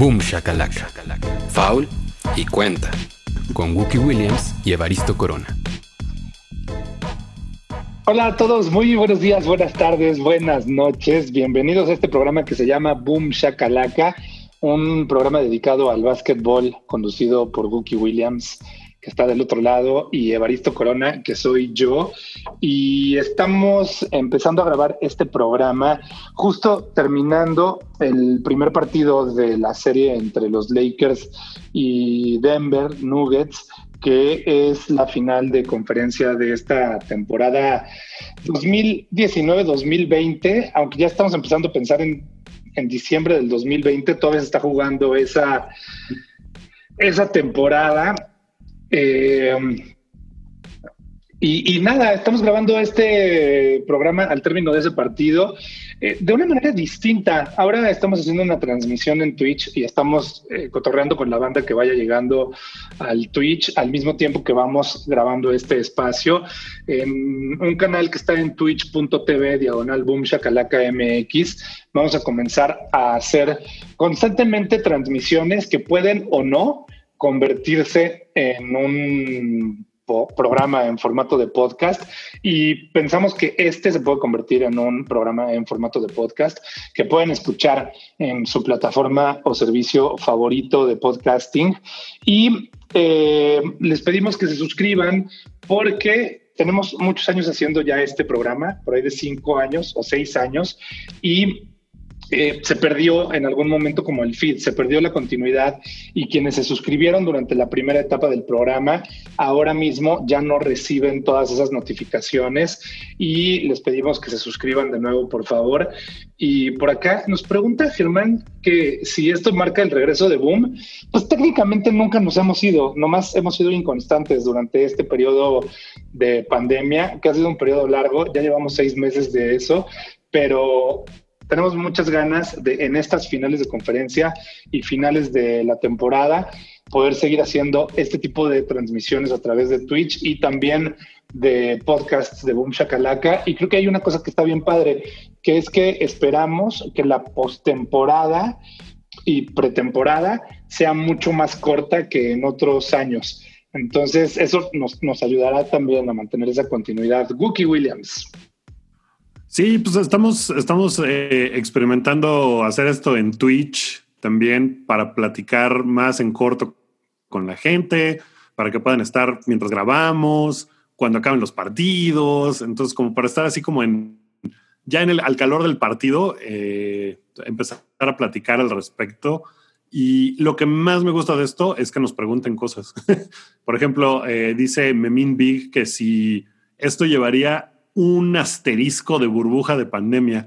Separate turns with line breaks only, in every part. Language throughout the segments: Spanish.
Boom Shakalaka, Foul y Cuenta, con Wookie Williams y Evaristo Corona.
Hola a todos, muy buenos días, buenas tardes, buenas noches. Bienvenidos a este programa que se llama Boom Shakalaka, un programa dedicado al básquetbol conducido por Wookie Williams que está del otro lado, y Evaristo Corona, que soy yo. Y estamos empezando a grabar este programa justo terminando el primer partido de la serie entre los Lakers y Denver Nuggets, que es la final de conferencia de esta temporada 2019-2020, aunque ya estamos empezando a pensar en, en diciembre del 2020, todavía se está jugando esa, esa temporada eh, y, nada, estamos grabando este programa al término de ese partido eh, de una manera distinta. Ahora estamos haciendo una transmisión en Twitch y estamos eh, cotorreando con la banda que vaya llegando al Twitch al mismo tiempo que vamos grabando este espacio en un canal que está en twitch.tv diagonal boom shakalaka mx. Vamos a comenzar a hacer constantemente transmisiones que pueden o no convertirse en un programa en formato de podcast. Y pensamos que este se puede convertir en un programa en formato de podcast que pueden escuchar en su plataforma o servicio favorito de podcasting. Y eh, les pedimos que se suscriban porque tenemos muchos años haciendo ya este programa, por ahí de cinco años o seis años y eh, se perdió en algún momento como el feed, se perdió la continuidad y quienes se suscribieron durante la primera etapa del programa ahora mismo ya no reciben todas esas notificaciones y les pedimos que se suscriban de nuevo, por favor. Y por acá nos pregunta Germán que si esto marca el regreso de Boom, pues técnicamente nunca nos hemos ido, nomás hemos sido inconstantes durante este periodo de pandemia, que ha sido un periodo largo, ya llevamos seis meses de eso, pero tenemos muchas ganas de en estas finales de conferencia y finales de la temporada poder seguir haciendo este tipo de transmisiones a través de Twitch y también de podcasts de Boom Shakalaka. Y creo que hay una cosa que está bien padre, que es que esperamos que la postemporada y pretemporada sea mucho más corta que en otros años. Entonces, eso nos, nos ayudará también a mantener esa continuidad. Wookie Williams.
Sí, pues estamos, estamos eh, experimentando hacer esto en Twitch también para platicar más en corto con la gente, para que puedan estar mientras grabamos, cuando acaben los partidos. Entonces, como para estar así como en ya en el al calor del partido, eh, empezar a platicar al respecto. Y lo que más me gusta de esto es que nos pregunten cosas. Por ejemplo, eh, dice Memin Big que si esto llevaría un asterisco de burbuja de pandemia.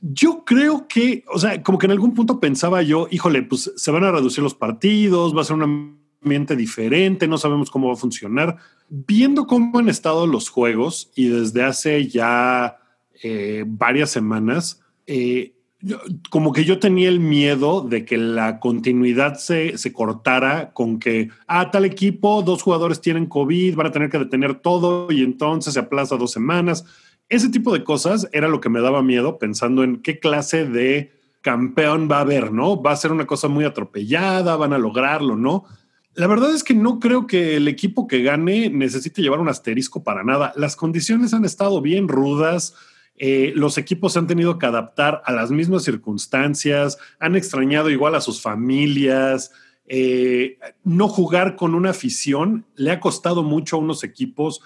Yo creo que, o sea, como que en algún punto pensaba yo, híjole, pues se van a reducir los partidos, va a ser un ambiente diferente, no sabemos cómo va a funcionar. Viendo cómo han estado los juegos y desde hace ya eh, varias semanas, eh, como que yo tenía el miedo de que la continuidad se, se, cortara con que, ah, tal equipo, dos jugadores tienen COVID, van a tener que detener todo y entonces se aplaza dos semanas. Ese tipo de cosas era lo que me daba miedo pensando en qué clase de campeón va a haber, ¿no? Va a ser una cosa muy atropellada, van a lograrlo, ¿no? La verdad es que no creo que el equipo que gane necesite llevar un asterisco para nada. Las condiciones han estado bien rudas eh, los equipos han tenido que adaptar a las mismas circunstancias, han extrañado igual a sus familias. Eh, no jugar con una afición le ha costado mucho a unos equipos.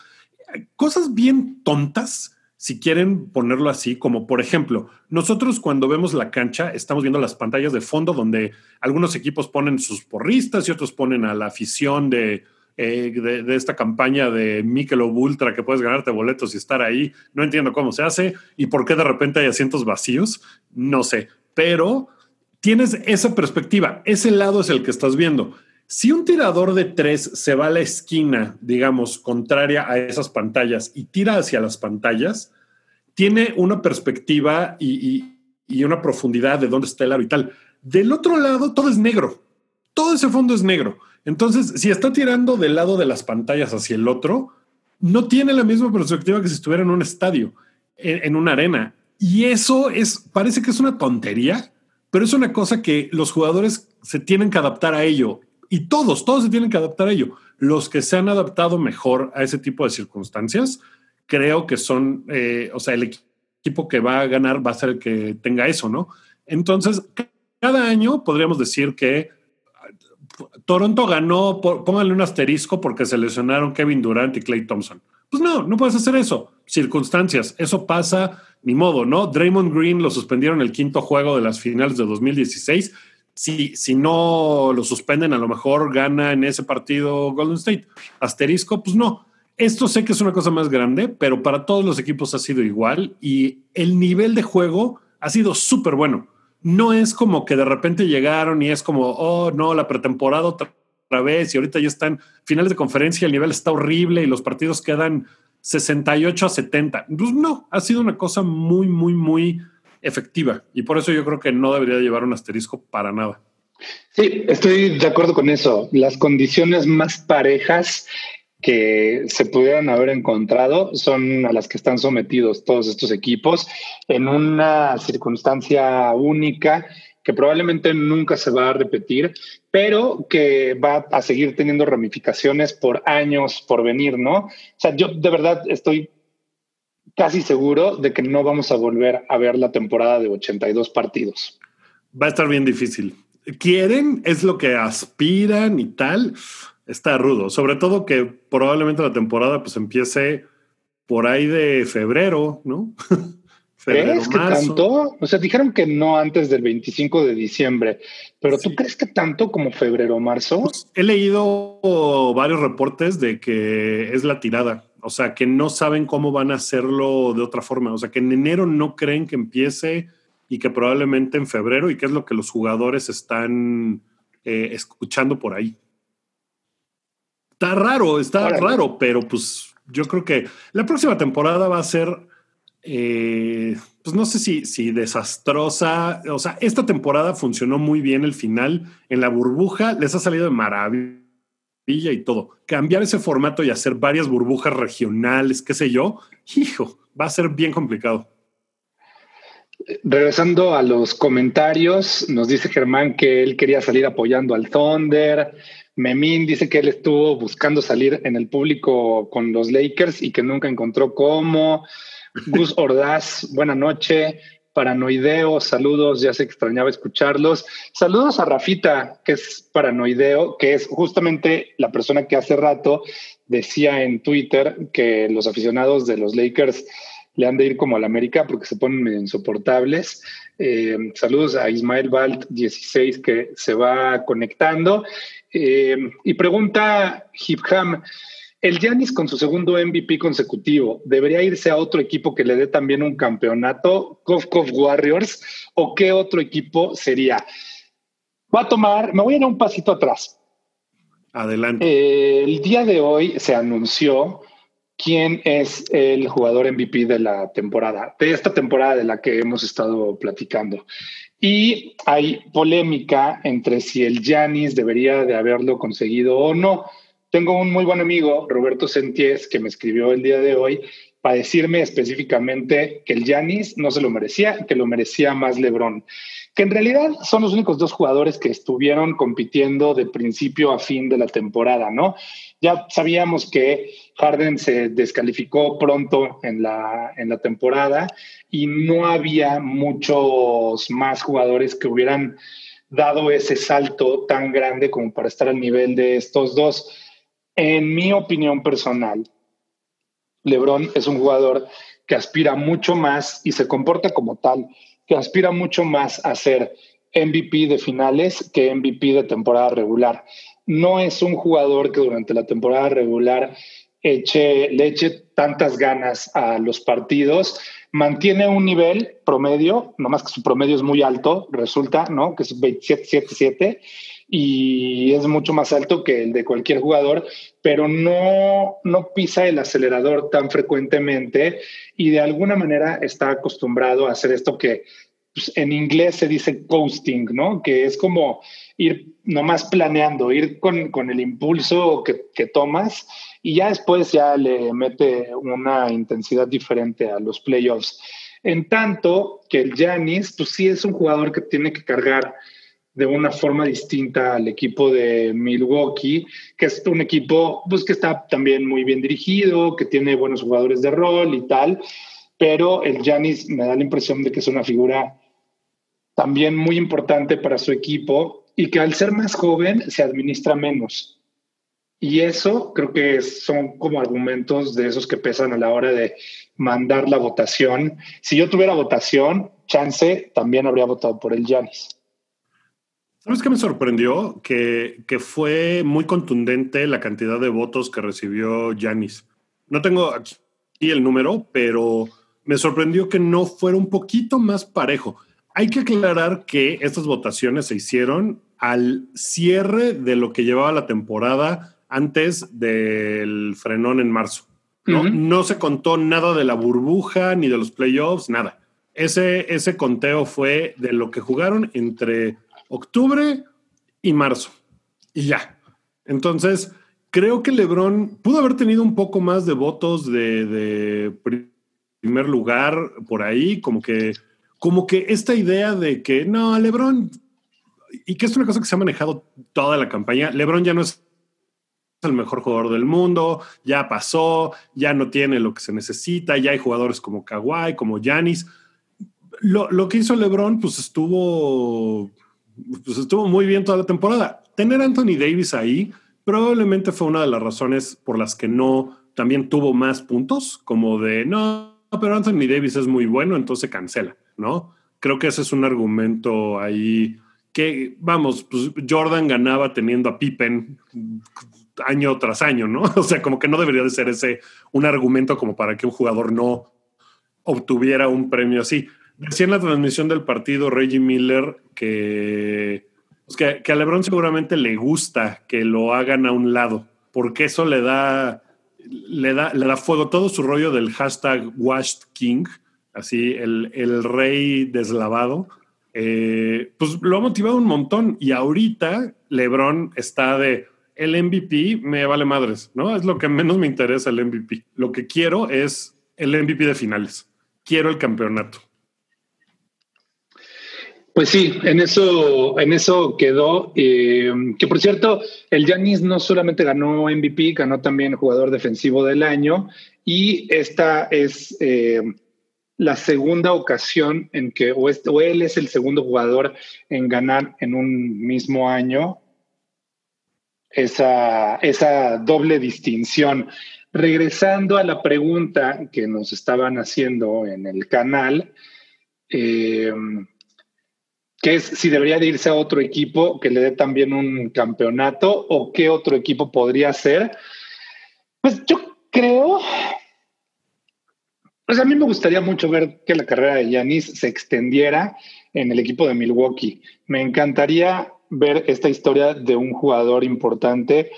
Cosas bien tontas, si quieren ponerlo así, como por ejemplo, nosotros cuando vemos la cancha estamos viendo las pantallas de fondo donde algunos equipos ponen sus porristas y otros ponen a la afición de, eh, de, esta campaña de Michelob Ultra que puedes ganarte boletos y estar ahí. No entiendo cómo se hace y por qué de repente hay asientos vacíos. No sé, pero tienes esa perspectiva. Ese lado es el que estás viendo. Si un tirador de tres se va a la esquina, digamos, contraria a esas pantallas y tira hacia las pantallas, tiene una perspectiva y, y una profundidad de dónde está el aro y tal. Del otro lado, todo es negro. Todo ese fondo es negro. Entonces, si está tirando del lado de las pantallas hacia el otro, no tiene la misma perspectiva que si estuviera en un estadio, en, una arena. Y eso es, parece que es una tontería, pero es una cosa que los jugadores se tienen que adaptar a ello. Y todos, todos se tienen que adaptar a ello. Los que se han adaptado mejor a ese tipo de circunstancias, creo que son, eh, o sea, el equipo que va a ganar va a ser el que tenga eso, ¿no? Entonces, cada año podríamos decir que Toronto ganó, pónganle un asterisco porque se lesionaron Kevin Durant y Clay Thompson. Pues no, no puedes hacer eso. Circunstancias, eso pasa, ni modo, ¿no? Draymond Green lo suspendieron el quinto juego de las finales de 2016. Si, si no lo suspenden, a lo mejor gana en ese partido Golden State. Asterisco, pues no. Esto sé que es una cosa más grande, pero para todos los equipos ha sido igual y el nivel de juego ha sido súper bueno no es como que de repente llegaron y es como, oh, no, la pretemporada otra, vez y ahorita ya están finales de conferencia, el nivel está horrible y los partidos quedan 68 a 70. Pues no, ha sido una cosa muy, muy, muy efectiva y por eso yo creo que no debería llevar un asterisco para nada.
Sí, estoy de acuerdo con eso. Las condiciones más parejas que se pudieran haber encontrado son a las que están sometidos todos estos equipos en una circunstancia única que probablemente nunca se va a repetir, pero que va a seguir teniendo ramificaciones por años por venir, ¿no? O sea, yo de verdad estoy casi seguro de que no vamos a volver a ver la temporada de 82 partidos.
Va a estar bien difícil. Quieren, es lo que aspiran y tal, está rudo. Sobre todo que probablemente la temporada pues empiece por ahí de febrero, ¿no?
febrero, ¿Crees que tanto? O sea, dijeron que no antes del 25 de diciembre, pero ¿tú crees que tanto como febrero o marzo? Pues,
he leído varios reportes de que es la tirada, o sea, que no saben cómo van a hacerlo de otra forma, o sea, que en enero no creen que empiece y que probablemente en febrero y que es lo que los jugadores están eh, escuchando por ahí. Está raro, está raro, pero pues yo creo que la próxima temporada va a ser, eh, pues no sé si, si desastrosa. O sea, esta temporada funcionó muy bien el final. En la burbuja les ha salido de maravilla y todo. Cambiar ese formato y hacer varias burbujas regionales, qué sé yo, hijo, va a ser bien complicado.
Regresando a los comentarios, nos dice Germán que él quería salir apoyando al Thunder. Memín dice que él estuvo buscando salir en el público con los Lakers y que nunca encontró cómo. Gus Ordaz, buena noche. Paranoideo, saludos, ya se extrañaba escucharlos. Saludos a Rafita, que es paranoideo, que es justamente la persona que hace rato decía en Twitter que los aficionados de los Lakers le han de ir como al América porque se ponen medio insoportables. Eh, saludos a Ismael Balt 16 que se va conectando. Eh, y pregunta Hipham, el Giannis con su segundo MVP consecutivo, ¿debería irse a otro equipo que le dé también un campeonato? Kof Warriors o qué otro equipo sería? Va a tomar, me voy a ir un pasito atrás.
Adelante.
Eh, el día de hoy se anunció quién es el jugador MVP de la temporada, de esta temporada de la que hemos estado platicando. Y hay polémica entre si el Yanis debería de haberlo conseguido o no. Tengo un muy buen amigo, Roberto Senties, que me escribió el día de hoy para decirme específicamente que el Yanis no se lo merecía, que lo merecía más LeBron. Que en realidad son los únicos dos jugadores que estuvieron compitiendo de principio a fin de la temporada, ¿no? Ya sabíamos que Harden se descalificó pronto en la, en la temporada y no había muchos más jugadores que hubieran dado ese salto tan grande como para estar al nivel de estos dos. En mi opinión personal, LeBron es un jugador que aspira mucho más y se comporta como tal, que aspira mucho más a ser MVP de finales que MVP de temporada regular no es un jugador que durante la temporada regular eche, le eche tantas ganas a los partidos. Mantiene un nivel promedio, nomás que su promedio es muy alto, resulta, ¿no? Que es 27-7-7 y es mucho más alto que el de cualquier jugador, pero no, no pisa el acelerador tan frecuentemente y de alguna manera está acostumbrado a hacer esto que pues, en inglés se dice coasting, ¿no? Que es como ir nomás planeando, ir con, el impulso que, tomas y ya después ya le mete una intensidad diferente a los playoffs. En tanto que el Giannis, pues sí es un jugador que tiene que cargar de una forma distinta al equipo de Milwaukee, que es un equipo pues, que está también muy bien dirigido, que tiene buenos jugadores de rol y tal, pero el Giannis me da la impresión de que es una figura también muy importante para su equipo y que al ser más joven se administra menos. Y eso creo que son como argumentos de esos que pesan a la hora de mandar la votación. Si yo tuviera votación, chance también habría votado por el Giannis.
¿Sabes qué me sorprendió? Que, que, fue muy contundente la cantidad de votos que recibió Yanis. No tengo aquí el número, pero me sorprendió que no fuera un poquito más parejo. Hay que aclarar que estas votaciones se hicieron al cierre de lo que llevaba la temporada antes del frenón en marzo. ¿no? no se contó nada de la burbuja ni de los playoffs, nada. Ese, ese conteo fue de lo que jugaron entre octubre y marzo. Y ya. Entonces, creo que Lebron pudo haber tenido un poco más de votos de, primer lugar por ahí, como que, como que esta idea de que no, Lebron, y que es una cosa que se ha manejado toda la campaña, Lebron ya no es el mejor jugador del mundo, ya pasó, ya no tiene lo que se necesita, ya hay jugadores como Kawhi, como Yanis. Lo, lo que hizo LeBron, pues estuvo pues estuvo muy bien toda la temporada. Tener a Anthony Davis ahí probablemente fue una de las razones por las que no también tuvo más puntos, como de no, pero Anthony Davis es muy bueno, entonces cancela, ¿no? Creo que ese es un argumento ahí que, vamos, pues Jordan ganaba teniendo a Pippen año tras año, ¿no? O sea, como que no debería de ser ese un argumento como para que un jugador no obtuviera un premio así. Decía en la transmisión del partido Reggie Miller que, pues que, a LeBron seguramente le gusta que lo hagan a un lado, porque eso le da, le da, le da fuego todo su rollo del hashtag Washed King, así el, el rey deslavado. Eh, pues lo ha motivado un montón y ahorita LeBron está de el MVP me vale madres, ¿no? Es lo que menos me interesa el MVP. Lo que quiero es el MVP de finales. Quiero el campeonato.
Pues sí, en eso, en eso quedó. Eh, que por cierto, el Yanis no solamente ganó MVP, ganó también jugador defensivo del año. Y esta es eh, la segunda ocasión en que, o, él es el segundo jugador en ganar en un mismo año esa, esa doble distinción. Regresando a la pregunta que nos estaban haciendo en el canal. Eh, que es si debería de irse a otro equipo que le dé también un campeonato o qué otro equipo podría ser. Pues yo creo, pues a mí me gustaría mucho ver que la carrera de Yanis se extendiera en el equipo de Milwaukee. Me encantaría ver esta historia de un jugador importante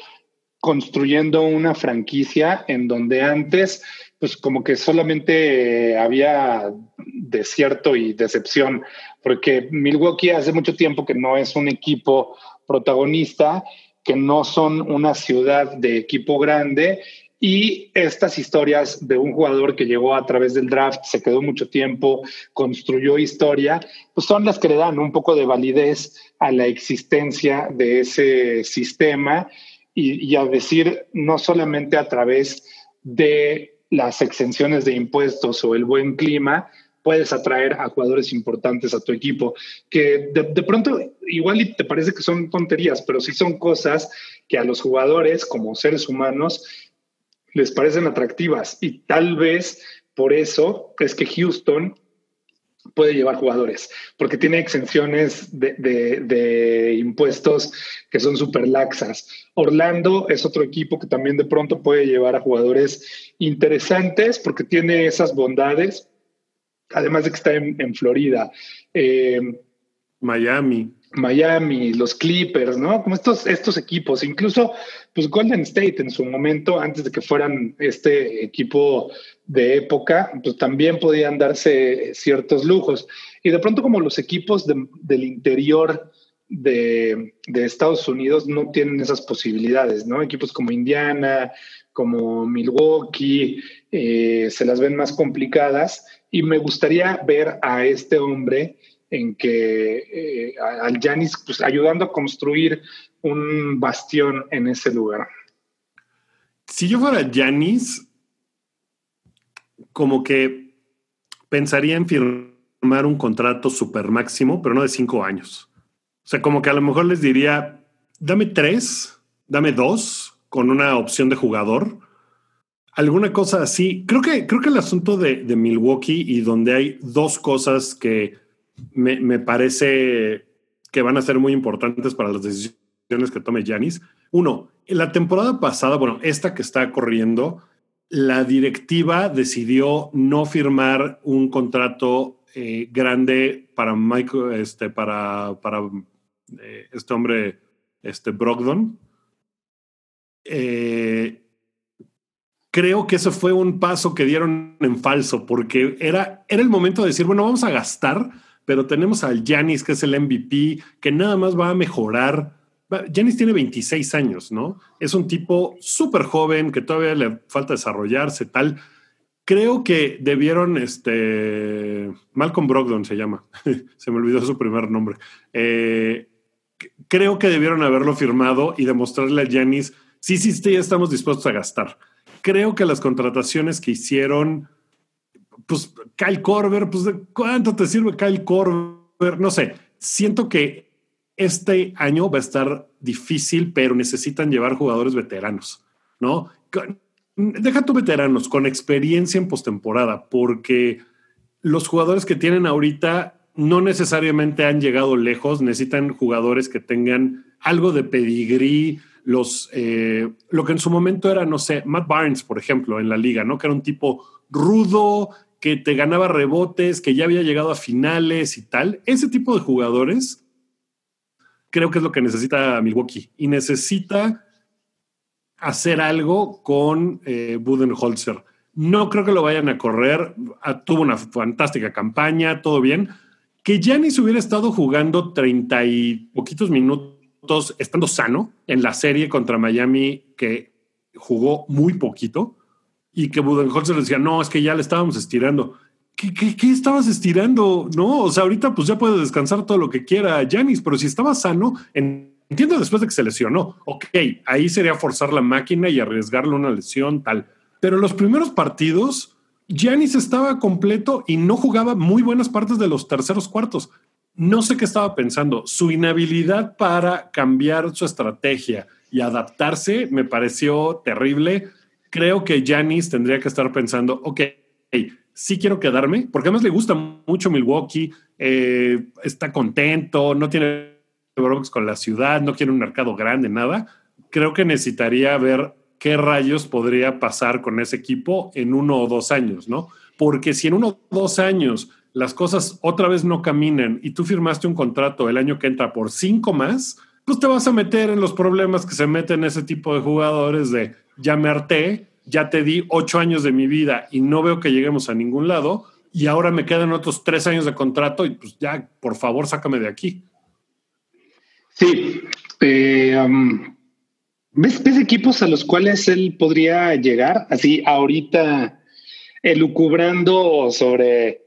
construyendo una franquicia en donde antes pues como que solamente había desierto y decepción, porque Milwaukee hace mucho tiempo que no es un equipo protagonista, que no son una ciudad de equipo grande y estas historias de un jugador que llegó a través del draft, se quedó mucho tiempo, construyó historia, pues son las que le dan un poco de validez a la existencia de ese sistema y, y a decir no solamente a través de las exenciones de impuestos o el buen clima, puedes atraer a jugadores importantes a tu equipo, que de, pronto igual te parece que son tonterías, pero sí son cosas que a los jugadores como seres humanos les parecen atractivas y tal vez por eso es que Houston puede llevar jugadores, porque tiene exenciones de, impuestos que son súper laxas. Orlando es otro equipo que también de pronto puede llevar a jugadores interesantes porque tiene esas bondades, además de que está en, Florida.
Eh, Miami.
Miami, los Clippers, ¿no? Como estos, estos equipos, incluso pues Golden State en su momento, antes de que fueran este equipo de época, pues también podían darse ciertos lujos. Y de pronto como los equipos del interior de, Estados Unidos no tienen esas posibilidades, ¿no? Equipos como Indiana, como Milwaukee, eh, se las ven más complicadas y me gustaría ver a este hombre en que eh, al Yanis pues, ayudando a construir un bastión en ese lugar.
Si yo fuera Yanis, como que pensaría en firmar un contrato super máximo, pero no de cinco años. O sea, como que a lo mejor les diría, dame tres, dame dos, con una opción de jugador. Alguna cosa así. Creo que, creo que el asunto de, de Milwaukee y donde hay dos cosas que me, me, parece que van a ser muy importantes para las decisiones que tome Yanis. Uno, la temporada pasada, bueno, esta que está corriendo, la directiva decidió no firmar un contrato eh, grande para Michael, este, para, para eh, este hombre, este Brogdon. Eh, creo que eso fue un paso que dieron en falso, porque era, era el momento de decir, bueno, vamos a gastar, pero tenemos al Janis, que es el MVP, que nada más va a mejorar Janis tiene 26 años, ¿no? Es un tipo súper joven que todavía le falta desarrollarse, tal. Creo que debieron, este, Malcolm Brogdon se llama, se me olvidó su primer nombre. Eh, creo que debieron haberlo firmado y demostrarle a Janis, sí, sí, sí, estamos dispuestos a gastar. Creo que las contrataciones que hicieron, pues Kyle Korver, pues ¿cuánto te sirve Kyle Korver? No sé, siento que este año va a estar difícil, pero necesitan llevar jugadores veteranos, ¿no? Deja tu veteranos con experiencia en postemporada, porque los jugadores que tienen ahorita no necesariamente han llegado lejos, necesitan jugadores que tengan algo de pedigrí, los, eh, lo que en su momento era, no sé, Matt Barnes, por ejemplo, en la liga, ¿no? Que era un tipo rudo, que te ganaba rebotes, que ya había llegado a finales y tal. Ese tipo de jugadores creo que es lo que necesita Milwaukee y necesita hacer algo con eh, Budenholzer. No creo que lo vayan a correr. Ah, tuvo una fantástica campaña, todo bien. Que Giannis hubiera estado jugando 30 y poquitos minutos estando sano en la serie contra Miami, que jugó muy poquito, y que Budenholzer decía, no, es que ya le estábamos estirando. ¿Qué, estabas estirando? No, o sea, ahorita pues ya puede descansar todo lo que quiera Janis, pero si estaba sano, entiendo después de que se lesionó, ok, ahí sería forzar la máquina y arriesgarle una lesión, tal. Pero los primeros partidos, Janis estaba completo y no jugaba muy buenas partes de los terceros cuartos. No sé qué estaba pensando. Su inhabilidad para cambiar su estrategia y adaptarse me pareció terrible. Creo que Janis tendría que estar pensando, ok, sí quiero quedarme, porque además le gusta mucho Milwaukee, eh, está contento, no tiene problemas con la ciudad, no quiere un mercado grande, nada. Creo que necesitaría ver qué rayos podría pasar con ese equipo en uno o dos años, ¿no? Porque si en uno o dos años las cosas otra vez no caminan y tú firmaste un contrato el año que entra por cinco más, pues te vas a meter en los problemas que se meten ese tipo de jugadores de ya me ya te di ocho años de mi vida y no veo que lleguemos a ningún lado y ahora me quedan otros tres años de contrato y pues ya, por favor, sácame de aquí.
Sí. Eh, um, ¿ves, equipos a los cuales él podría llegar así ahorita elucubrando sobre,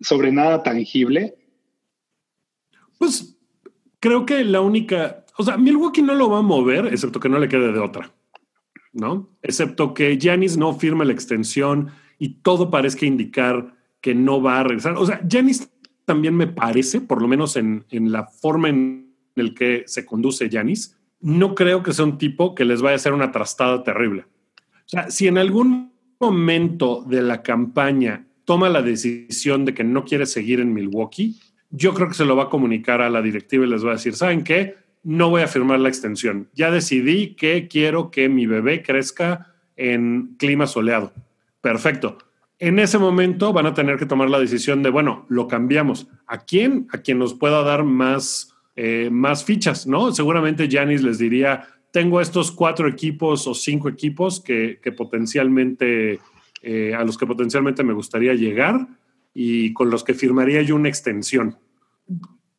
sobre nada tangible?
Pues creo que la única, o sea, Milwaukee no lo va a mover, excepto que no le quede de otra. ¿No? Excepto que Janis no firma la extensión y todo parezca indicar que no va a regresar. O sea, Janis también me parece, por lo menos en, la forma en el que se conduce Janis, no creo que sea un tipo que les vaya a hacer una trastada terrible. O sea, si en algún momento de la campaña toma la decisión de que no quiere seguir en Milwaukee, yo creo que se lo va a comunicar a la directiva y les va a decir, ¿saben qué? No voy a firmar la extensión. Ya decidí que quiero que mi bebé crezca en clima soleado. Perfecto. En ese momento van a tener que tomar la decisión de, bueno, lo cambiamos. ¿A quién? A quien nos pueda dar más, eh, más fichas, ¿no? Seguramente Janis les diría, tengo estos cuatro equipos o cinco equipos que, potencialmente, eh, a los que potencialmente me gustaría llegar y con los que firmaría yo una extensión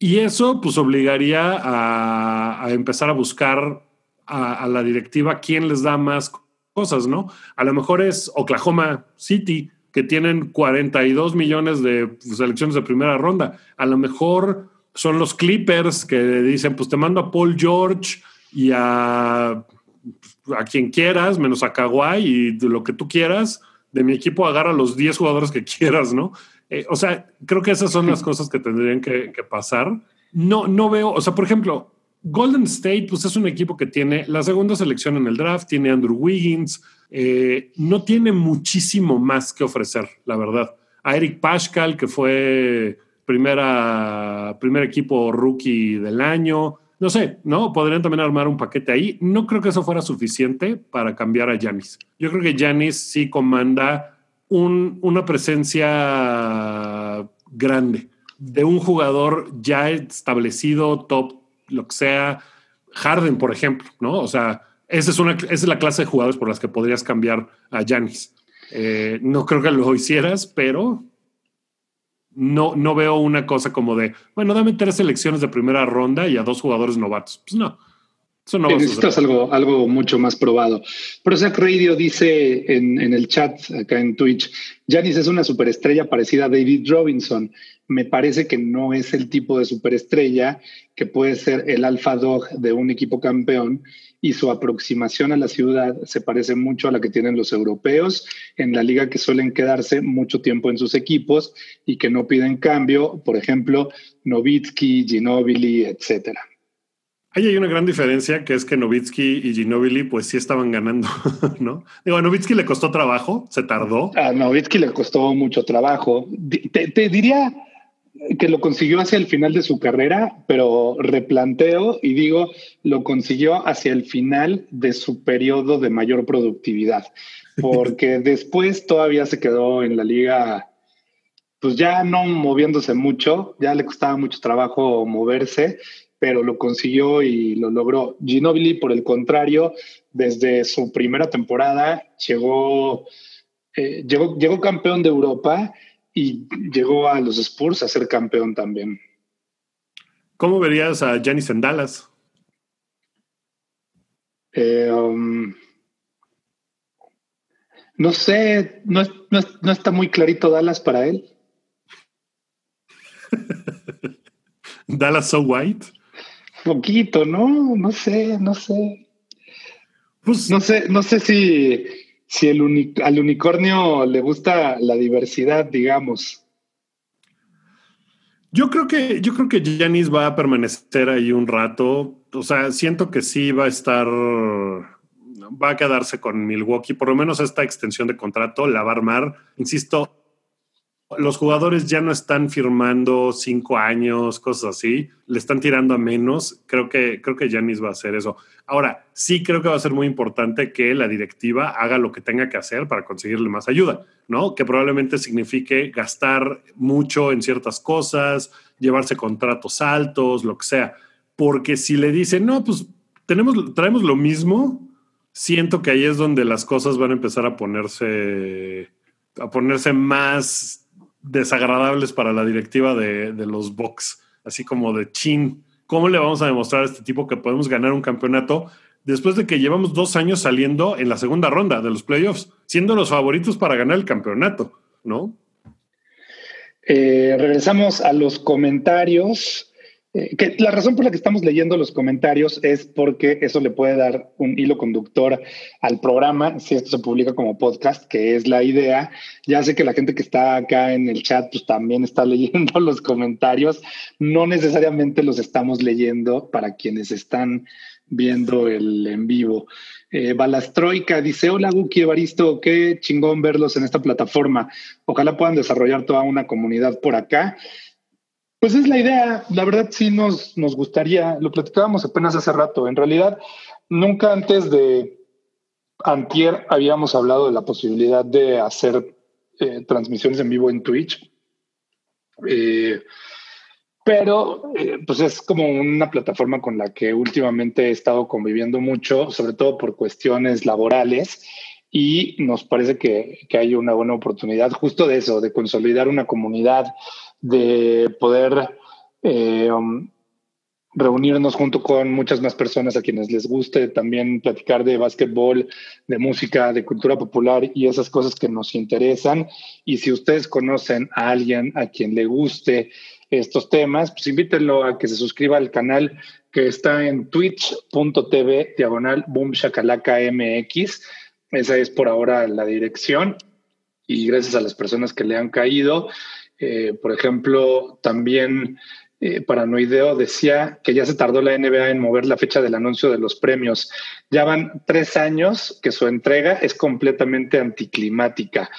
Y eso pues obligaría a, empezar a buscar a, la directiva quién les da más cosas, ¿no? A lo mejor es Oklahoma City, que tienen 42 millones de selecciones de primera ronda. A lo mejor son los Clippers que dicen, pues te mando a Paul George y a, a quien quieras, menos a Kawhi y lo que tú quieras. De mi equipo agarra los 10 jugadores que quieras, ¿no? Eh, o sea, creo que esas son las cosas que tendrían que, que pasar. No, no veo, o sea, por ejemplo, Golden State, pues es un equipo que tiene la segunda selección en el draft, tiene Andrew Wiggins, eh, no tiene muchísimo más que ofrecer, la verdad. A Eric Pascal, que fue primera, primer equipo rookie del año. No sé, ¿no? Podrían también armar un paquete ahí. No creo que eso fuera suficiente para cambiar a Janis. Yo creo que Janis sí comanda una presencia grande de un jugador ya establecido, top, lo que sea. Harden, por ejemplo, ¿no? O sea, esa es, una, es la clase de jugadores por las que podrías cambiar a Janis. Eh, no creo que lo hicieras, pero no, no veo una cosa como de, bueno, dame tres selecciones de primera ronda y a dos jugadores novatos. Pues no.
Necesitas algo, algo mucho más probado. Pero Zach Radio dice en, en, el chat acá en Twitch, Janis es una superestrella parecida a David Robinson. Me parece que no es el tipo de superestrella que puede ser el alfa dog de un equipo campeón y su aproximación a la ciudad se parece mucho a la que tienen los europeos en la liga que suelen quedarse mucho tiempo en sus equipos y que no piden cambio, por ejemplo, Novitsky, Ginobili, etcétera.
Ahí hay una gran diferencia que es que Novitsky y Ginobili pues sí estaban ganando, ¿no? Digo, a Novitsky le costó trabajo, se tardó.
A Novitsky le costó mucho trabajo. te diría que lo consiguió hacia el final de su carrera, pero replanteo y digo, lo consiguió hacia el final de su periodo de mayor productividad, porque después todavía se quedó en la liga, pues ya no moviéndose mucho, ya le costaba mucho trabajo moverse, pero lo consiguió y lo logró. Ginobili, por el contrario, desde su primera temporada llegó, eh, llegó, llegó campeón de Europa y llegó a los Spurs a ser campeón también.
¿Cómo verías a Janis en Dallas?
Eh, um, no sé, no, no, está muy clarito Dallas para él.
Dallas so white.
Poquito, ¿no? No sé, no sé. Pues, no sé, no sé si si el al unicornio le gusta la diversidad, digamos.
Yo creo que, yo creo que Janis va a permanecer ahí un rato. O sea, siento que sí va a estar, va a quedarse con Milwaukee, por lo menos esta extensión de contrato la va a armar. Insisto, los jugadores ya no están firmando cinco años, cosas así, le están tirando a menos. Creo que, creo que Giannis va a hacer eso. Ahora, sí creo que va a ser muy importante que la directiva haga lo que tenga que hacer para conseguirle más ayuda, ¿no? Que probablemente signifique gastar mucho en ciertas cosas, llevarse contratos altos, lo que sea. Porque si le dicen, no, pues tenemos, traemos lo mismo, siento que ahí es donde las cosas van a empezar a ponerse, a ponerse más desagradables para la directiva de, los Bucks, así como de chin. ¿Cómo le vamos a demostrar a este tipo que podemos ganar un campeonato después de que llevamos dos años saliendo en la segunda ronda de los playoffs, siendo los favoritos para ganar el campeonato, ¿no?
Eh, regresamos a los comentarios. Eh, que la razón por la que estamos leyendo los comentarios es porque eso le puede dar un hilo conductor al programa, si esto se publica como podcast, que es la idea. Ya sé que la gente que está acá en el chat pues, también está leyendo los comentarios. No necesariamente los estamos leyendo para quienes están viendo el en vivo. Eh, Balastroika dice, hola Guki Evaristo, qué chingón verlos en esta plataforma. Ojalá puedan desarrollar toda una comunidad por acá. Pues es la idea, la verdad sí nos, nos gustaría, lo platicábamos apenas hace rato, en realidad nunca antes de antier habíamos hablado de la posibilidad de hacer eh, transmisiones en vivo en Twitch, eh, pero eh, pues es como una plataforma con la que últimamente he estado conviviendo mucho, sobre todo por cuestiones laborales, y nos parece que, que hay una buena oportunidad justo de eso, de consolidar una comunidad de poder eh, um, reunirnos junto con muchas más personas a quienes les guste también platicar de básquetbol, de música, de cultura popular y esas cosas que nos interesan. Y si ustedes conocen a alguien a quien le guste estos temas, pues invítenlo a que se suscriba al canal que está en twitch.tv diagonal boom mx. Esa es por ahora la dirección. Y gracias a las personas que le han caído. Eh, por ejemplo, también eh, Paranoideo decía que ya se tardó la NBA en mover la fecha del anuncio de los premios. Ya van tres años que su entrega es completamente anticlimática.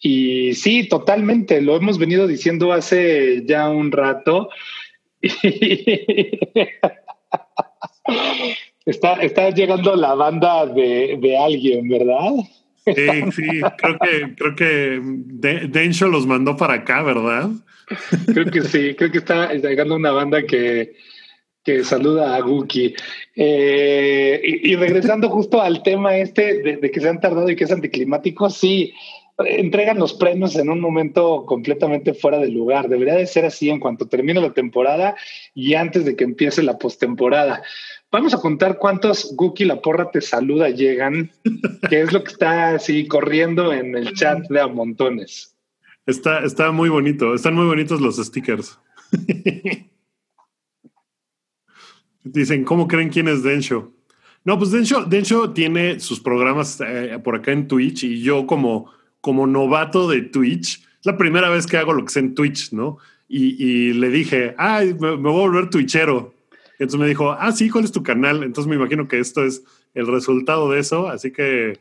Y sí, totalmente, lo hemos venido diciendo hace ya un rato. está, llegando la banda de, de alguien, ¿verdad?
Sí, sí, creo que, creo que Densho los mandó para acá, ¿verdad?
Creo que sí, creo que está llegando una banda que, saluda a Guki. Eh, y, regresando justo al tema este de, que se han tardado y que es anticlimático, sí, entregan los premios en un momento completamente fuera de lugar. Debería de ser así en cuanto termine la temporada y antes de que empiece la postemporada. Vamos a contar cuántos Guki La Porra te saluda llegan, que es lo que está así corriendo en el chat de a montones.
Está, está muy bonito, están muy bonitos los stickers. Dicen, ¿cómo creen quién es Densho? No, pues Densho, Densho tiene sus programas eh, por acá en Twitch y yo como, como novato de Twitch, es la primera vez que hago lo que sé en Twitch, ¿no? Y, le dije, ay, me, me voy a volver twitchero. Entonces me dijo, ah, sí, ¿cuál es tu canal? Entonces me imagino que esto es el resultado de eso, así que,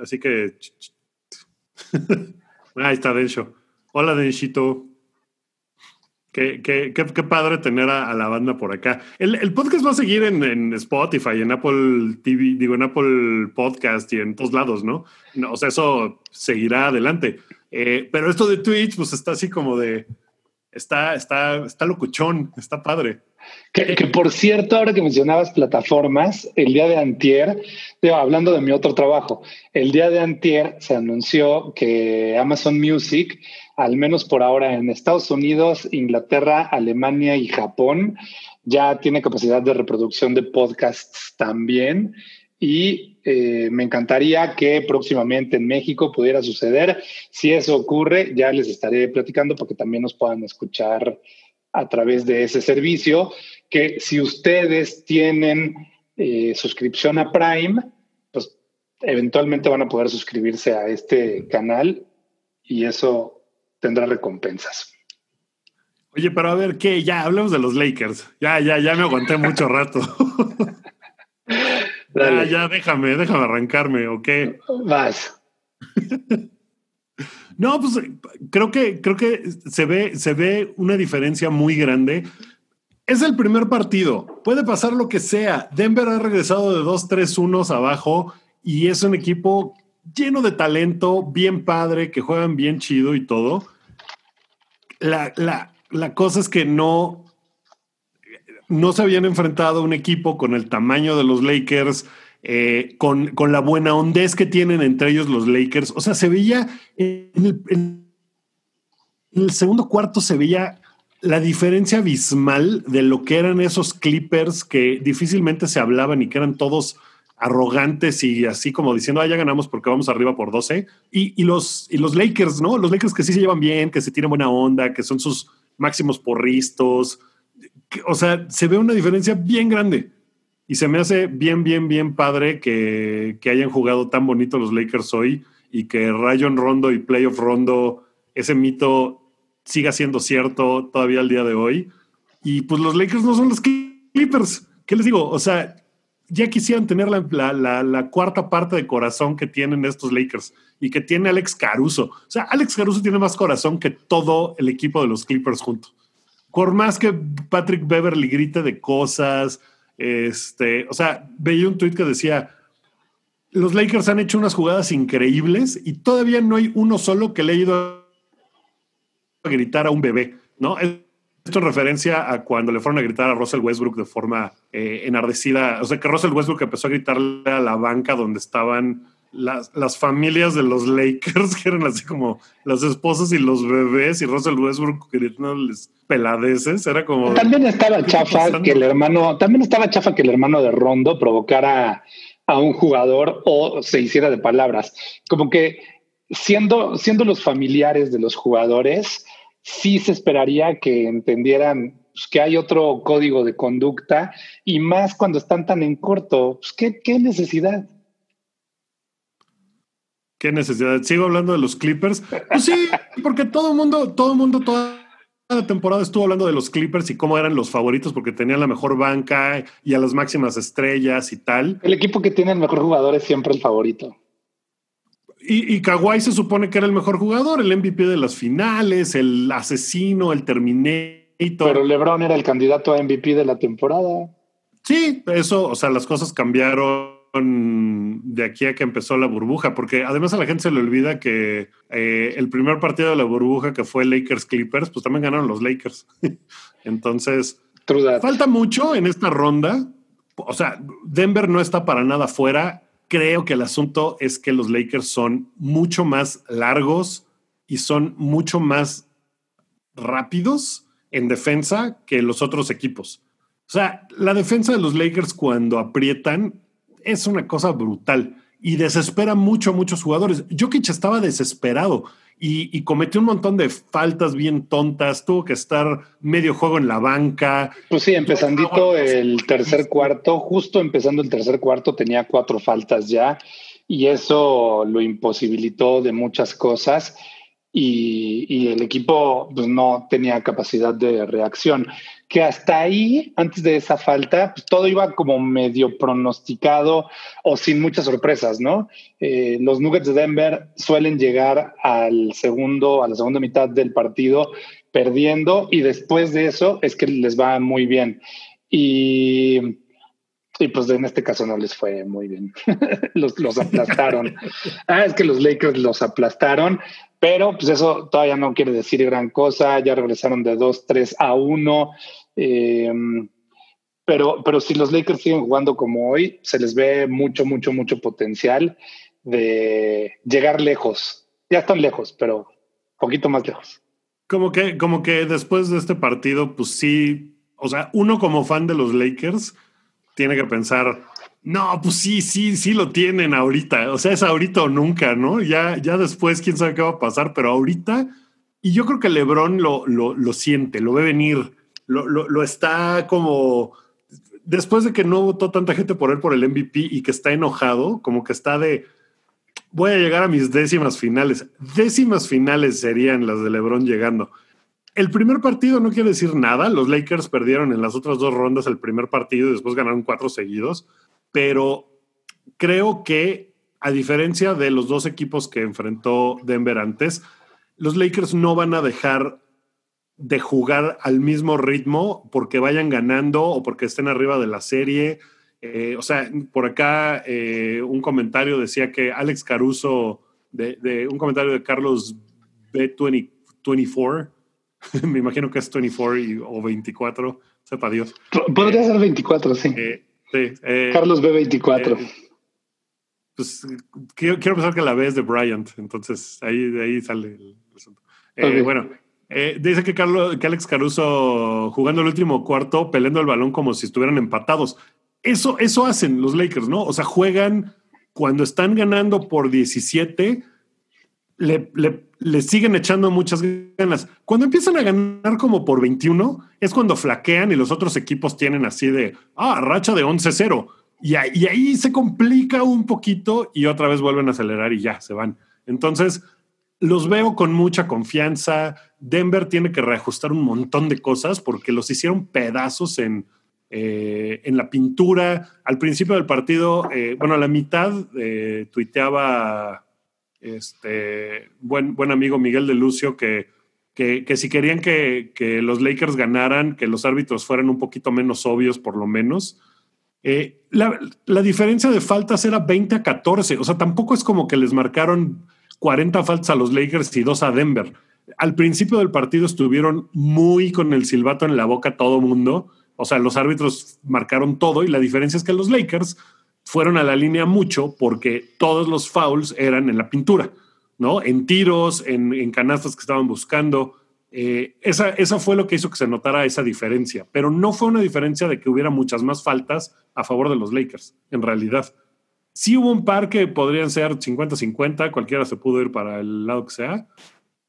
así que, ahí está Densho. Hola Denshito. Qué, qué, qué, padre tener a, la banda por acá. El, podcast va a seguir en, Spotify, en Apple TV, digo, en Apple Podcast y en todos lados, ¿no? no o sea, eso seguirá adelante. Eh, pero esto de Twitch, pues está así como de, está, está, está locuchón, está padre.
Que, por cierto, ahora que mencionabas plataformas, el día de antier, hablando de mi otro trabajo, el día de antier se anunció que Amazon Music, al menos por ahora en Estados Unidos, Inglaterra, Alemania y Japón, ya tiene capacidad de reproducción de podcasts también. Y eh, me encantaría que próximamente en México pudiera suceder. Si eso ocurre, ya les estaré platicando porque también nos puedan escuchar a través de ese servicio, que si ustedes tienen eh, suscripción a Prime, pues eventualmente van a poder suscribirse a este canal y eso tendrá recompensas.
Oye, pero a ver, ¿qué? Ya, hablemos de los Lakers. Ya, ya, ya me aguanté mucho rato. ya, ya, déjame, déjame arrancarme, ¿ok?
Vas.
No, pues creo que, creo que se ve, se ve una diferencia muy grande. Es el primer partido. Puede pasar lo que sea. Denver ha regresado de 2-3-1 abajo y es un equipo lleno de talento, bien padre, que juegan bien chido y todo. La, la, la cosa es que no, no se habían enfrentado a un equipo con el tamaño de los Lakers, eh, con, la buena hondez que tienen entre ellos los Lakers. O sea, se veía en el, segundo cuarto, se veía la diferencia abismal de lo que eran esos Clippers que difícilmente se hablaban y que eran todos arrogantes y así como diciendo, ah, ya ganamos porque vamos arriba por 12. Y, los, y los Lakers, ¿no? Los Lakers que sí se llevan bien, que se tienen buena onda, que son sus máximos porristos. o sea, se ve una diferencia bien grande. Y se me hace bien, bien, bien padre que, hayan jugado tan bonito los Lakers hoy y que Rayon Rondo y Playoff Rondo, ese mito siga siendo cierto todavía al día de hoy. Y pues los Lakers no son los Clippers. ¿Qué les digo? O sea, ya quisieran tener la, cuarta parte de corazón que tienen estos Lakers y que tiene Alex Caruso. O sea, Alex Caruso tiene más corazón que todo el equipo de los Clippers juntos. Por más que Patrick Beverly grite de cosas, este, o sea, veía un tweet que decía, los Lakers han hecho unas jugadas increíbles y todavía no hay uno solo que le haya ido a gritar a un bebé, ¿no? Esto en referencia a cuando le fueron a gritar a Russell Westbrook de forma eh, enardecida. O sea, que Russell Westbrook empezó a gritarle a la banca donde estaban las, las, familias de los Lakers, que eran así como las esposas y los bebés, y Russell Westbrook les peladeces, era como...
También estaba chafa que el hermano, también estaba chafa que el hermano de Rondo provocara a un jugador o se hiciera de palabras. Como que siendo, siendo los familiares de los jugadores, sí se esperaría que entendieran pues, que hay otro código de conducta y más cuando están tan en corto. Pues, ¿qué, ¿Qué necesidad?
¿Qué necesidad? Sigo hablando de los Clippers. Pues sí, porque todo el mundo, todo el mundo, toda la temporada estuvo hablando de los Clippers y cómo eran los favoritos porque tenían la mejor banca y a las máximas estrellas y tal.
El equipo que tiene el mejor jugador es siempre el favorito.
Y, y Kawhi se supone que era el mejor jugador, el MVP de las finales, el asesino, el Terminator.
Pero LeBron era el candidato a MVP de la temporada.
Sí, eso, o sea, las cosas cambiaron de aquí a que empezó la burbuja, porque además a la gente se le olvida que eh, el primer partido de la burbuja que fue Lakers Clippers, pues también ganaron los Lakers. Entonces, falta mucho en esta ronda. O sea, Denver no está para nada fuera. Creo que el asunto es que los Lakers son mucho más largos y son mucho más rápidos en defensa que los otros equipos. O sea, la defensa de los Lakers cuando aprietan es una cosa brutal y desespera mucho a muchos jugadores. Jokic estaba desesperado y, cometió un montón de faltas bien tontas, tuvo que estar medio juego en la banca.
Pues sí, empezandito el tercer cuarto, justo empezando el tercer cuarto tenía cuatro faltas ya y eso lo imposibilitó de muchas cosas y, el equipo pues, no tenía capacidad de reacción. Que hasta ahí, antes de esa falta, pues, todo iba como medio pronosticado o sin muchas sorpresas, ¿no? Eh, los Nuggets de Denver suelen llegar al segundo, a la segunda mitad del partido perdiendo y después de eso es que les va muy bien. Y y pues en este caso no les fue muy bien. los, los, aplastaron. ah, es que los Lakers los aplastaron. Pero pues eso todavía no quiere decir gran cosa, ya regresaron de 2-3 a 1. Em, pero, pero si los Lakers siguen jugando como hoy, se les ve mucho, mucho, mucho potencial de llegar lejos. Ya están lejos, pero poquito más lejos.
Como que, como que después de este partido, pues sí, o sea, uno como fan de los Lakers tiene que pensar, no, pues sí, sí, sí lo tienen ahorita. O sea, es ahorita o nunca, ¿no? Ya, ya después, quién sabe qué va a pasar, pero ahorita, y yo creo que Lebron lo, lo, siente, lo ve venir, lo, lo, está como. Después de que no votó tanta gente por él por el MVP y que está enojado, como que está de. Voy a llegar a mis décimas finales. Décimas finales serían las de Lebron llegando. El primer partido no quiere decir nada. Los Lakers perdieron en las otras dos rondas el primer partido y después ganaron cuatro seguidos pero creo que a diferencia de los dos equipos que enfrentó Denver antes, los Lakers no van a dejar de jugar al mismo ritmo porque vayan ganando o porque estén arriba de la serie. Eh, o sea, por acá eh, un comentario decía que Alex Caruso, de, un comentario de Carlos B24, me imagino que es 24 o 24, sepa Dios.
Podría ser 24, sí. Eh,
Sí,
eh, Carlos B24.
Eh, pues quiero, pensar que la B es de Bryant, entonces ahí, de ahí sale el asunto. Eh, bueno, dice que, Carlos, que Alex Caruso jugando el último cuarto, peleando el balón como si estuvieran empatados. Eso, eso hacen los Lakers, ¿no? O sea, juegan cuando están ganando por 17, le, le le siguen echando muchas ganas. Cuando empiezan a ganar como por 21, es cuando flaquean y los otros equipos tienen así de, ah, racha de 11-0. Y, ahí se complica un poquito y otra vez vuelven a acelerar y ya se van. Entonces, los veo con mucha confianza. Denver tiene que reajustar un montón de cosas porque los hicieron pedazos en, eh, en la pintura. Al principio del partido, eh, bueno, a la mitad eh, tuiteaba este buen, buen amigo Miguel de Lucio, que, que, si querían que, los Lakers ganaran, que los árbitros fueran un poquito menos obvios, por lo menos. Eh, la, la, diferencia de faltas era 20 a 14, o sea, tampoco es como que les marcaron 40 faltas a los Lakers y dos a Denver. Al principio del partido estuvieron muy con el silbato en la boca todo mundo, o sea, los árbitros marcaron todo y la diferencia es que los Lakers fueron a la línea mucho porque todos los fouls eran en la pintura, ¿no? En tiros, en, en canastas que estaban buscando. Eh, esa, esa fue lo que hizo que se notara esa diferencia, pero no fue una diferencia de que hubiera muchas más faltas a favor de los Lakers, en realidad. Sí hubo un par que podrían ser 50-50, cualquiera se pudo ir para el lado que sea,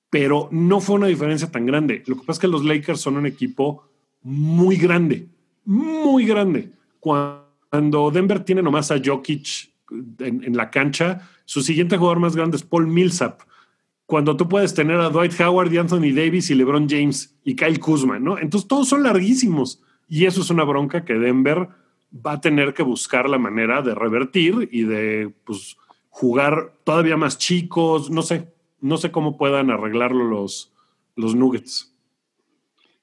pero no fue una diferencia tan grande. Lo que pasa es que los Lakers son un equipo muy grande, muy grande. Cuando Denver tiene nomás a Jokic en, en la cancha, su siguiente jugador más grande es Paul Millsap cuando tú puedes tener a Dwight Howard y Anthony Davis y LeBron James y Kyle Kuzma, ¿no? Entonces todos son larguísimos y eso es una bronca que Denver va a tener que buscar la manera de revertir y de pues, jugar todavía más chicos, no sé, no sé cómo puedan arreglarlo los, los Nuggets.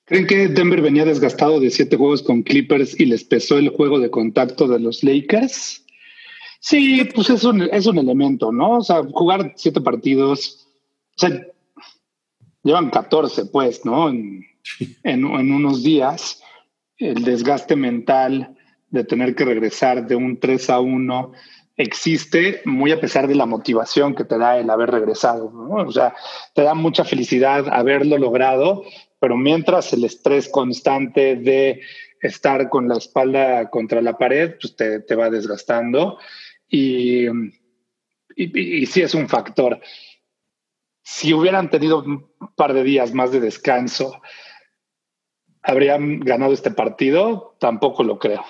¿Creen que Denver venía desgastado de siete juegos con Clippers y les pesó el juego de contacto de los Lakers? Sí, pues es un, es un elemento, ¿no? O sea, jugar siete partidos o sea, llevan 14, pues, ¿no? En, en, unos días, el desgaste mental de tener que regresar de un 3 a 1 existe muy a pesar de la motivación que te da el haber regresado, ¿no? O sea, te da mucha felicidad haberlo logrado, pero mientras el estrés constante de estar con la espalda contra la pared, pues te, te va desgastando y, y, sí es un factor si hubieran tenido un par de días más de descanso, ¿habrían ganado este partido? Tampoco lo creo.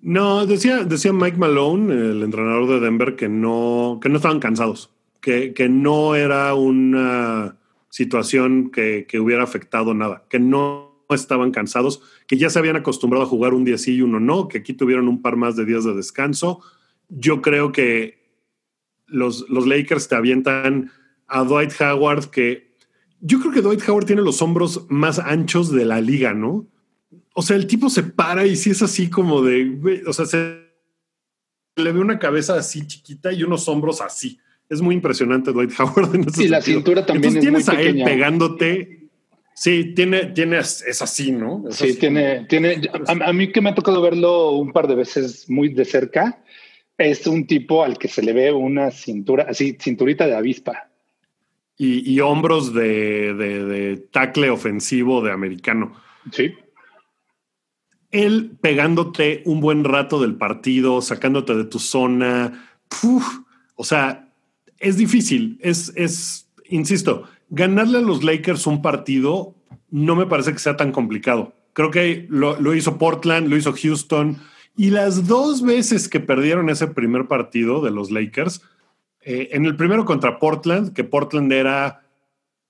No, decía, decía Mike Malone, el entrenador de Denver, que no, que no estaban cansados, que, que no era una situación que, que, hubiera afectado nada, que no estaban cansados, que ya se habían acostumbrado a jugar un día sí y uno no, que aquí tuvieron un par más de días de descanso. Yo creo que los, los Lakers te avientan a Dwight Howard, que yo creo que Dwight Howard tiene los hombros más anchos de la liga, ¿no? O sea, el tipo se para y sí es así como de, o sea, se le ve una cabeza así chiquita y unos hombros así. Es muy impresionante Dwight Howard.
En sí, la cintura también
Entonces, tienes a él pegándote. Sí, tiene, tiene, es así, ¿no?
sí, tiene, tiene. A, a, mí que me ha tocado verlo un par de veces muy de cerca, es un tipo al que se le ve una cintura, así, cinturita de avispa
y, hombros de, de, tackle ofensivo de americano.
Sí.
Él pegándote un buen rato del partido, sacándote de tu zona. o sea, es difícil. Es, es, insisto, ganarle a los Lakers un partido no me parece que sea tan complicado. Creo que lo, hizo Portland, lo hizo Houston. Y las dos veces que perdieron ese primer partido de los Lakers, eh, en el primero contra Portland, que Portland era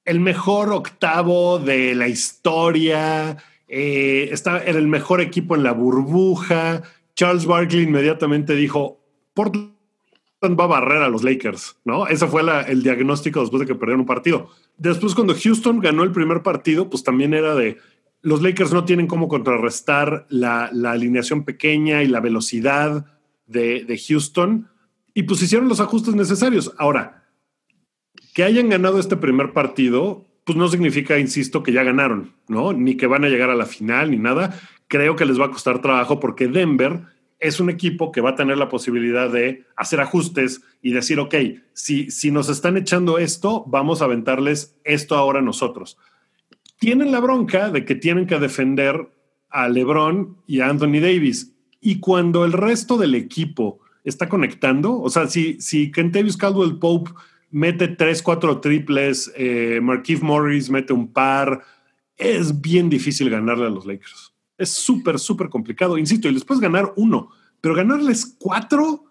el mejor octavo de la historia, eh, estaba, era el mejor equipo en la burbuja. Charles Barkley inmediatamente dijo, Portland va a barrer a los Lakers, ¿no? Ese fue el diagnóstico después de que perdieron un partido. Después, cuando Houston ganó el primer partido, pues también era de, los Lakers no tienen cómo contrarrestar la, alineación pequeña y la velocidad de, de Houston y pues hicieron los ajustes necesarios. Ahora, que hayan ganado este primer partido, pues no significa, insisto, que ya ganaron, ¿no? Ni que van a llegar a la final ni nada. Creo que les va a costar trabajo porque Denver es un equipo que va a tener la posibilidad de hacer ajustes y decir, ok, si, si nos están echando esto, vamos a aventarles esto ahora nosotros. Tienen la bronca de que tienen que defender a LeBron y a Anthony Davis. Y cuando el resto del equipo está conectando. O sea, si, si Kentavious Caldwell Pope mete tres, cuatro triples, eh, Marquise Morris mete un par, es bien difícil ganarle a los Lakers. Es súper, súper complicado. Insisto, y les puedes ganar uno, pero ganarles cuatro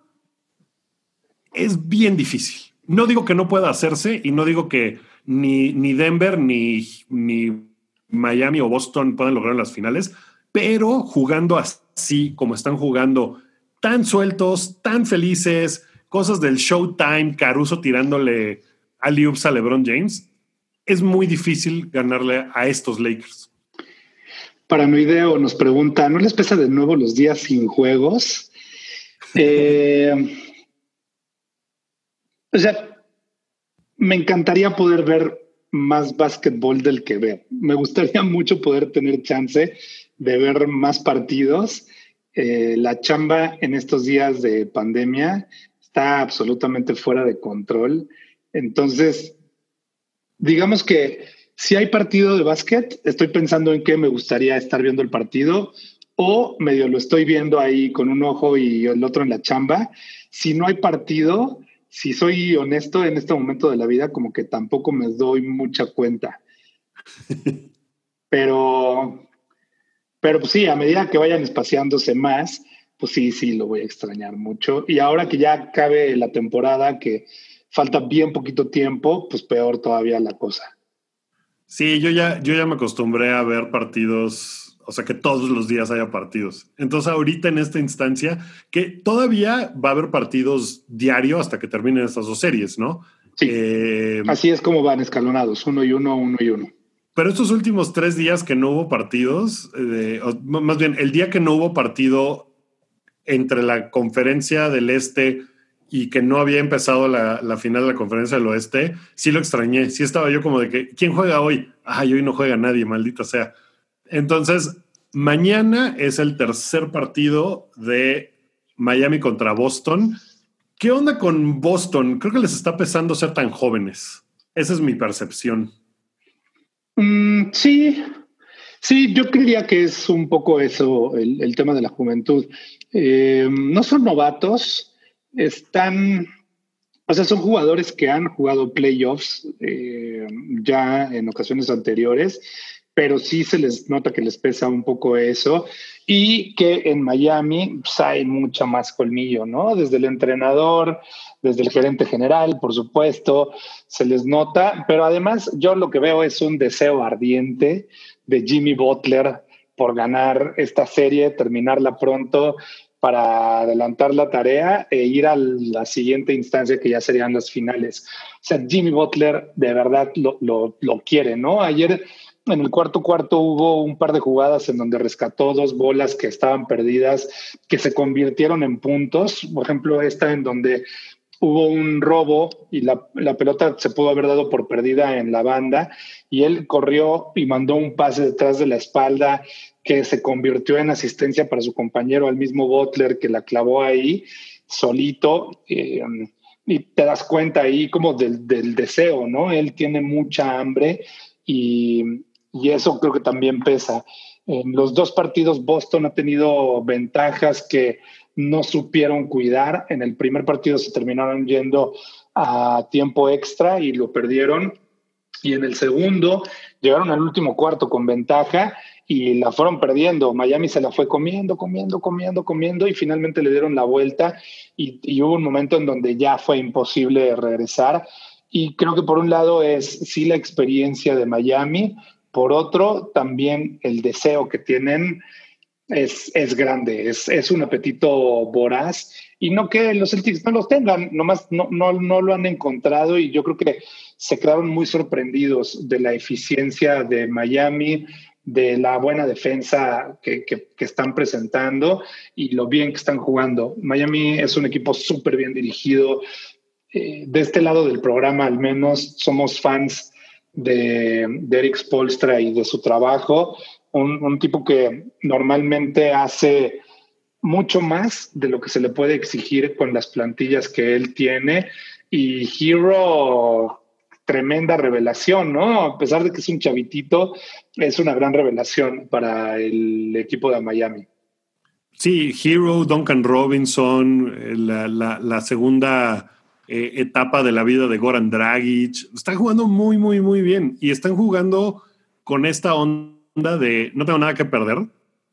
es bien difícil. No digo que no pueda hacerse y no digo que ni, ni Denver, ni, ni Miami o Boston puedan lograr las finales, pero jugando así como están jugando tan sueltos, tan felices, cosas del Showtime, Caruso tirándole a a LeBron James, es muy difícil ganarle a estos Lakers.
Paranoideo nos pregunta, ¿no les pesa de nuevo los días sin juegos? Eh, o sea, me encantaría poder ver más básquetbol del que veo. Me gustaría mucho poder tener chance de ver más partidos eh, la chamba en estos días de pandemia está absolutamente fuera de control. Entonces, digamos que si hay partido de básquet, estoy pensando en qué me gustaría estar viendo el partido o medio lo estoy viendo ahí con un ojo y el otro en la chamba. Si no hay partido, si soy honesto en este momento de la vida, como que tampoco me doy mucha cuenta. Pero, pero pues sí, a medida que vayan espaciándose más, pues sí, sí, lo voy a extrañar mucho. Y ahora que ya cabe la temporada, que falta bien poquito tiempo, pues peor todavía la cosa.
Sí, yo ya, yo ya me acostumbré a ver partidos, o sea, que todos los días haya partidos. Entonces, ahorita en esta instancia, que todavía va a haber partidos diario hasta que terminen estas dos series, ¿no?
Sí. Eh, Así es como van escalonados, uno y uno, uno y uno.
Pero estos últimos tres días que no hubo partidos, eh, más bien el día que no hubo partido entre la conferencia del Este y que no había empezado la, final de la conferencia del oeste, sí lo extrañé. Sí estaba yo como de que, ¿quién juega hoy? Ay, hoy no juega nadie, maldita sea. Entonces, mañana es el tercer partido de Miami contra Boston. ¿Qué onda con Boston? Creo que les está pesando ser tan jóvenes. Esa es mi percepción.
Mm, sí, sí, yo creería que es un poco eso, el, tema de la juventud. Eh, no son novatos, están, o sea, son jugadores que han jugado playoffs eh, ya en ocasiones anteriores, pero sí se les nota que les pesa un poco eso y que en Miami pues, hay mucha más colmillo, ¿no? Desde el entrenador, desde el gerente general, por supuesto, se les nota, pero además yo lo que veo es un deseo ardiente de Jimmy Butler por ganar esta serie, terminarla pronto para adelantar la tarea e ir a la siguiente instancia que ya serían las finales. O sea, Jimmy Butler de verdad lo, lo, lo quiere, ¿no? Ayer en el cuarto cuarto hubo un par de jugadas en donde rescató dos bolas que estaban perdidas, que se convirtieron en puntos. Por ejemplo, esta en donde hubo un robo y la, la, pelota se pudo haber dado por perdida en la banda y él corrió y mandó un pase detrás de la espalda que se convirtió en asistencia para su compañero, al mismo Butler, que la clavó ahí solito. Eh, y te das cuenta ahí como del, deseo, ¿no? Él tiene mucha hambre y, y, eso creo que también pesa. En los dos partidos Boston ha tenido ventajas que no supieron cuidar. En el primer partido se terminaron yendo a tiempo extra y lo perdieron. Y en el segundo llegaron al último cuarto con ventaja y la fueron perdiendo. Miami se la fue comiendo, comiendo, comiendo, comiendo y finalmente le dieron la vuelta y, hubo un momento en donde ya fue imposible regresar. Y creo que por un lado es sí la experiencia de Miami, por otro también el deseo que tienen es, es grande, es, es, un apetito voraz y no que los Celtics no los tengan, nomás no, no, no lo han encontrado y yo creo que se quedaron muy sorprendidos de la eficiencia de Miami, de la buena defensa que, están presentando y lo bien que están jugando. Miami es un equipo súper bien dirigido. Eh, de este lado del programa, al menos, somos fans de, de Eric Spolstra y de su trabajo. Un, tipo que normalmente hace mucho más de lo que se le puede exigir con las plantillas que él tiene. Y Hero tremenda revelación, ¿no? A pesar de que es un chavitito, es una gran revelación para el equipo de Miami.
Sí, Hero, Duncan Robinson, eh, la, segunda eh, etapa de la vida de Goran Dragic, están jugando muy, muy, muy bien y están jugando con esta onda de no tengo nada que perder,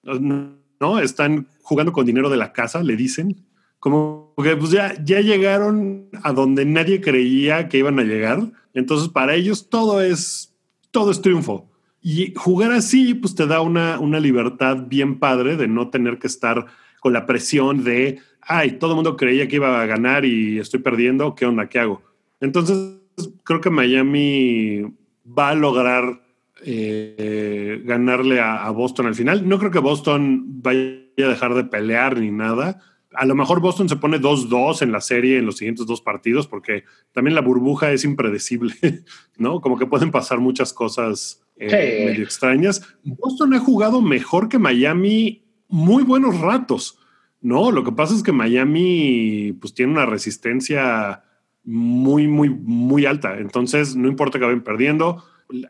¿no? Están jugando con dinero de la casa, le dicen, como que pues ya, ya llegaron a donde nadie creía que iban a llegar entonces, para ellos todo es, todo es triunfo. Y jugar así, pues te da una, una libertad bien padre de no tener que estar con la presión de, ay, todo el mundo creía que iba a ganar y estoy perdiendo, ¿qué onda? ¿Qué hago? Entonces, creo que Miami va a lograr eh, ganarle a, a, Boston al final. No creo que Boston vaya a dejar de pelear ni nada, a lo mejor Boston se pone 2-2 en la serie en los siguientes dos partidos, porque también la burbuja es impredecible, ¿no? Como que pueden pasar muchas cosas eh, medio extrañas. Boston ha jugado mejor que Miami muy buenos ratos. No, lo que pasa es que Miami pues tiene una resistencia muy, muy, muy alta. Entonces, no importa que vayan perdiendo,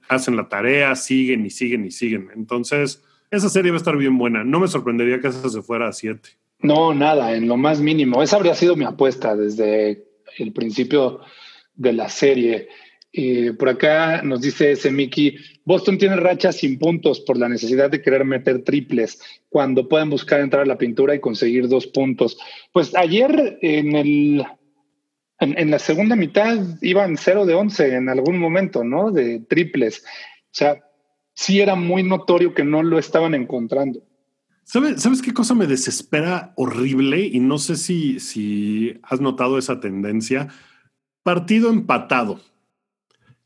hacen la tarea, siguen y siguen y siguen. Entonces, esa serie va a estar bien buena. No me sorprendería que esa se fuera a siete.
No, nada, en lo más mínimo. Esa habría sido mi apuesta desde el principio de la serie. Y por acá nos dice ese Mickey, Boston tiene rachas sin puntos por la necesidad de querer meter triples cuando pueden buscar entrar a la pintura y conseguir dos puntos. Pues ayer en el en, la segunda mitad iban 0 de 11 en algún momento, ¿no? De triples. O sea, sí era muy notorio que no lo estaban encontrando.
¿Sabes, ¿Sabes qué cosa me desespera horrible? Y no sé si, si has notado esa tendencia. Partido empatado.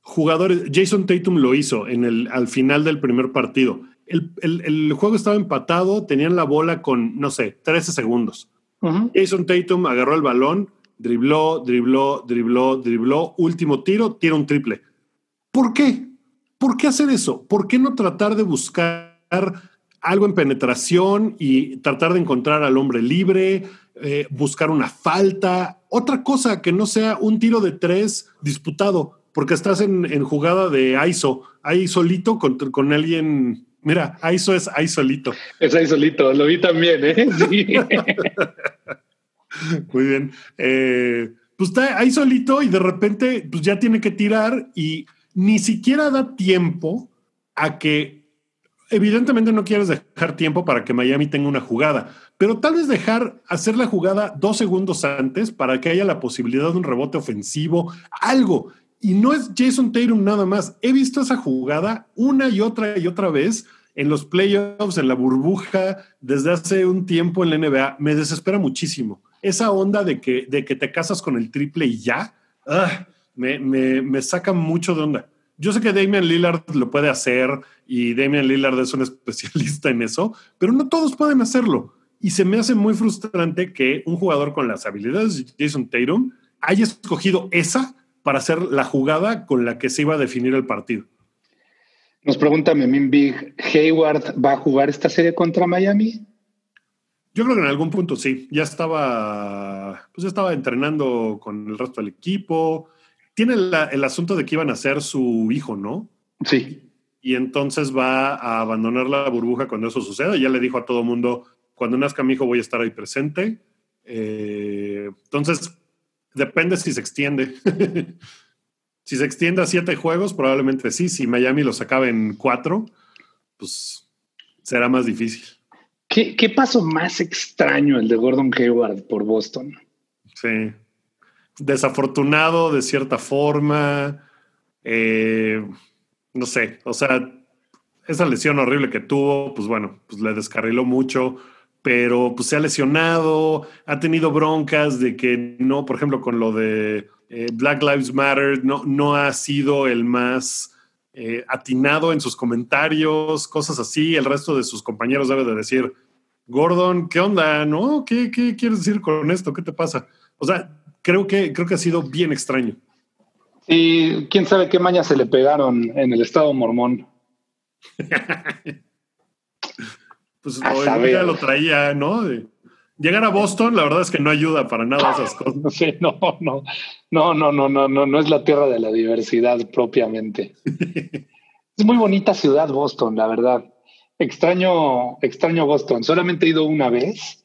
Jugadores, Jason Tatum lo hizo en el, al final del primer partido. El, el, juego estaba empatado, tenían la bola con, no sé, 13 segundos. Jason Tatum agarró el balón, dribló, dribló, dribló, dribló, último tiro, tira un triple. ¿Por qué? ¿Por qué hacer eso? ¿Por qué no tratar de buscar algo en penetración y tratar de encontrar al hombre libre, eh, buscar una falta, otra cosa que no sea un tiro de tres disputado, porque estás en, jugada de ISO, ahí solito con, con alguien. Mira, ISO es ahí solito.
Es ahí solito, lo vi también, ¿eh? Sí.
Muy bien. Eh, pues está ahí solito y de repente pues ya tiene que tirar y ni siquiera da tiempo a que, evidentemente no quieres dejar tiempo para que Miami tenga una jugada, pero tal vez dejar hacer la jugada dos segundos antes para que haya la posibilidad de un rebote ofensivo, algo. Y no es Jason Tatum nada más. He visto esa jugada una y otra y otra vez en los playoffs, en la burbuja, desde hace un tiempo en la NBA. Me desespera muchísimo esa onda de que, de que te casas con el triple y ya, ah, me, me, saca mucho de onda. Yo sé que Damian Lillard lo puede hacer y Damian Lillard es un especialista en eso, pero no todos pueden hacerlo. Y se me hace muy frustrante que un jugador con las habilidades de Jason Tatum haya escogido esa para hacer la jugada con la que se iba a definir el partido.
Nos pregunta Memín Big, ¿Hayward va a jugar esta serie contra Miami?
Yo creo que en algún punto sí. Ya estaba, pues estaba entrenando con el resto del equipo. Tiene el asunto de que iban a ser su hijo, ¿no?
Sí.
Y entonces va a abandonar la burbuja cuando eso suceda. Ya le dijo a todo mundo, cuando nazca mi hijo voy a estar ahí presente. Eh, entonces, depende si se extiende. si se extiende a siete juegos, probablemente sí. Si Miami los acaba en cuatro, pues será más difícil.
¿Qué, ¿Qué paso más extraño el de Gordon Hayward por Boston?
Sí. Desafortunado de cierta forma. Eh, no sé, o sea, esa lesión horrible que tuvo, pues bueno, pues le descarriló mucho, pero pues se ha lesionado, ha tenido broncas de que no, por ejemplo, con lo de eh, Black Lives Matter, no, no ha sido el más eh, atinado en sus comentarios, cosas así. El resto de sus compañeros debe de decir, Gordon, ¿qué onda? ¿No? ¿Qué, qué quieres decir con esto? ¿Qué te pasa? O sea, creo que, creo que ha sido bien extraño.
Y quién sabe qué maña se le pegaron en el estado mormón.
pues ya lo traía, ¿no? llegar a Boston, la verdad es que no ayuda para nada esas cosas.
Sí, no, no, no, no, no, no, no, no es la tierra de la diversidad propiamente. es muy bonita ciudad Boston, la verdad. Extraño, extraño Boston. Solamente he ido una vez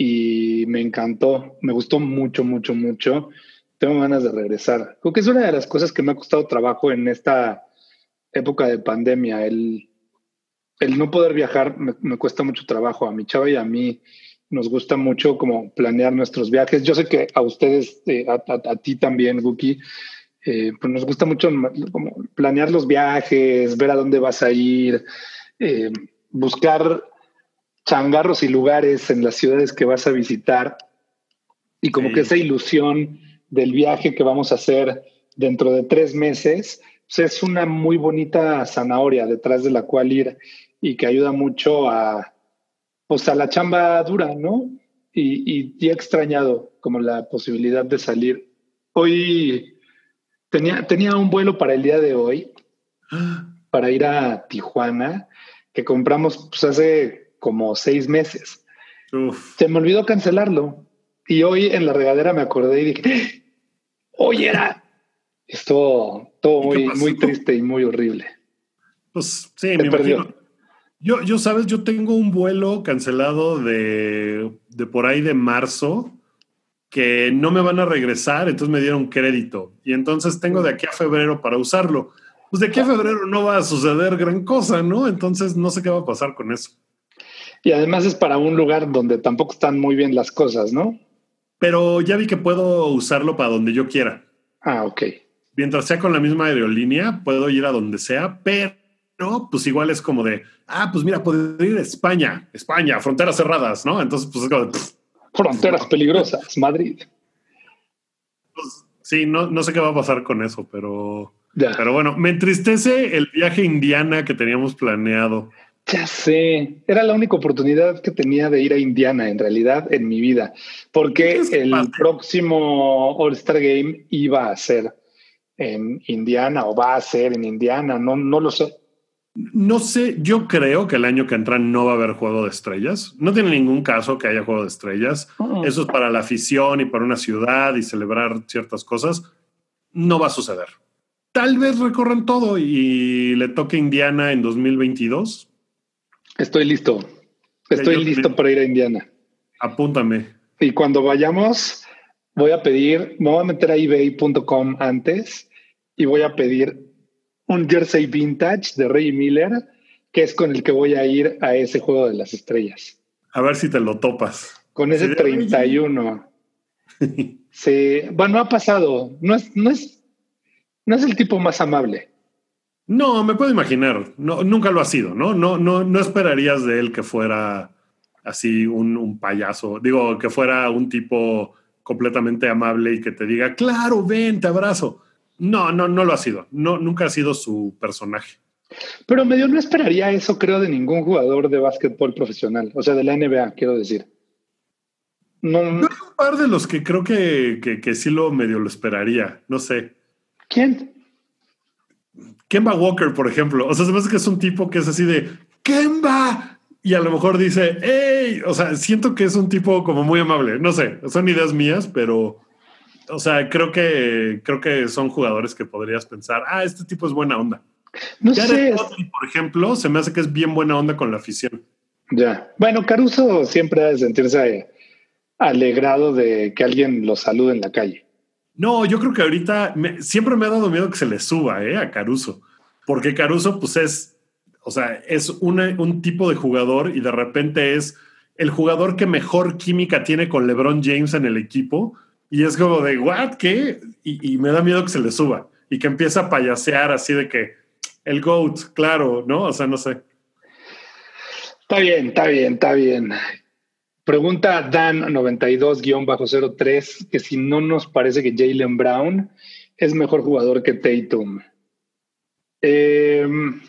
y me encantó. Me gustó mucho, mucho, mucho. Tengo ganas de regresar. Creo que es una de las cosas que me ha costado trabajo en esta época de pandemia. El, el no poder viajar me, cuesta mucho trabajo. A mi chava y a mí nos gusta mucho como planear nuestros viajes. Yo sé que a ustedes, eh, a, ti también, Guki, eh, pues nos gusta mucho como planear los viajes, ver a dónde vas a ir. Eh, buscar changarros y lugares en las ciudades que vas a visitar y como que esa ilusión del viaje que vamos a hacer dentro de tres meses, pues es una muy bonita zanahoria detrás de la cual ir y que ayuda mucho a, pues a la chamba dura, ¿no? Y, y, he extrañado como la posibilidad de salir. Hoy tenía, tenía un vuelo para el día de hoy, para ir a Tijuana, que compramos pues, hace como seis meses. Se me olvidó cancelarlo. Y hoy en la regadera me acordé y dije, oye, era. Estuvo todo muy, muy triste y muy horrible.
Pues sí, me imagino. Yo, yo, sabes, yo tengo un vuelo cancelado de, de por ahí de marzo que no me van a regresar, entonces me dieron crédito. Y entonces tengo de aquí a febrero para usarlo. Pues de aquí a febrero no va a suceder gran cosa, ¿no? Entonces no sé qué va a pasar con eso.
Y además es para un lugar donde tampoco están muy bien las cosas, ¿no?
Pero ya vi que puedo usarlo para donde yo quiera.
Ah, ok.
Mientras sea con la misma aerolínea, puedo ir a donde sea, pero pues igual es como de, ah, pues mira, puedo ir a España, España, fronteras cerradas, ¿no? Entonces, pues es como de,
Fronteras peligrosas, Madrid.
Pues, sí, no, no sé qué va a pasar con eso, pero, pero bueno, me entristece el viaje a Indiana que teníamos planeado.
Ya sé, era la única oportunidad que tenía de ir a Indiana en realidad en mi vida, porque el próximo All Star Game iba a ser en Indiana o va a ser en Indiana, no, no lo sé.
No sé, yo creo que el año que entra no va a haber juego de estrellas. No tiene ningún caso que haya juego de estrellas. Eso es para la afición y para una ciudad y celebrar ciertas cosas. No va a suceder. Tal vez recorran todo y le toque Indiana en 2022
Estoy listo. Estoy listo para ir a Indiana.
Apúntame.
Y cuando vayamos, voy a pedir, me voy a meter a ebay.com antes y voy a pedir un jersey vintage de Ray Miller, que es con el que voy a ir a ese juego de las estrellas.
A ver si te lo topas.
Con ese 31. sí, bueno, ha pasado. No es, no es, no es el tipo más amable.
No, me puedo imaginar. No, nunca lo ha sido, ¿no? No, no, no esperarías de él que fuera así un, payaso. Digo, que fuera un tipo completamente amable y que te diga, claro, ven, te abrazo. No, no, no lo ha sido. No, nunca ha sido su personaje.
Pero medio no esperaría eso, creo, de ningún jugador de básquetbol profesional, o sea, de la NBA, quiero decir.
No, hay un par de los que creo que, que, que sí lo medio lo esperaría, no sé.
¿Quién?
Kemba Walker, por ejemplo. O sea, se me hace que es un tipo que es así de Kemba. Y a lo mejor dice, hey, o sea, siento que es un tipo como muy amable. No sé, son ideas mías, pero, o sea, creo que, creo que son jugadores que podrías pensar, ah, este tipo es buena onda. No sé. por ejemplo, se me hace que es bien buena onda con la afición.
Ya. Bueno, Caruso siempre ha de sentirse alegrado de que alguien lo salude en la calle.
No, yo creo que ahorita siempre me ha dado miedo que se le suba ¿eh? a Caruso, porque Caruso pues es, o sea, es un tipo de jugador y de repente es el jugador que mejor química tiene con LeBron James en el equipo y es como de, ¿what? ¿Qué? Y, y me da miedo que se le suba y que empiece a payasear así de que el GOAT, claro, ¿no? O sea, no sé.
Está bien, está bien, está bien. Pregunta Dan92-03 que si no nos parece que Jalen Brown es mejor jugador que Tatum. Em,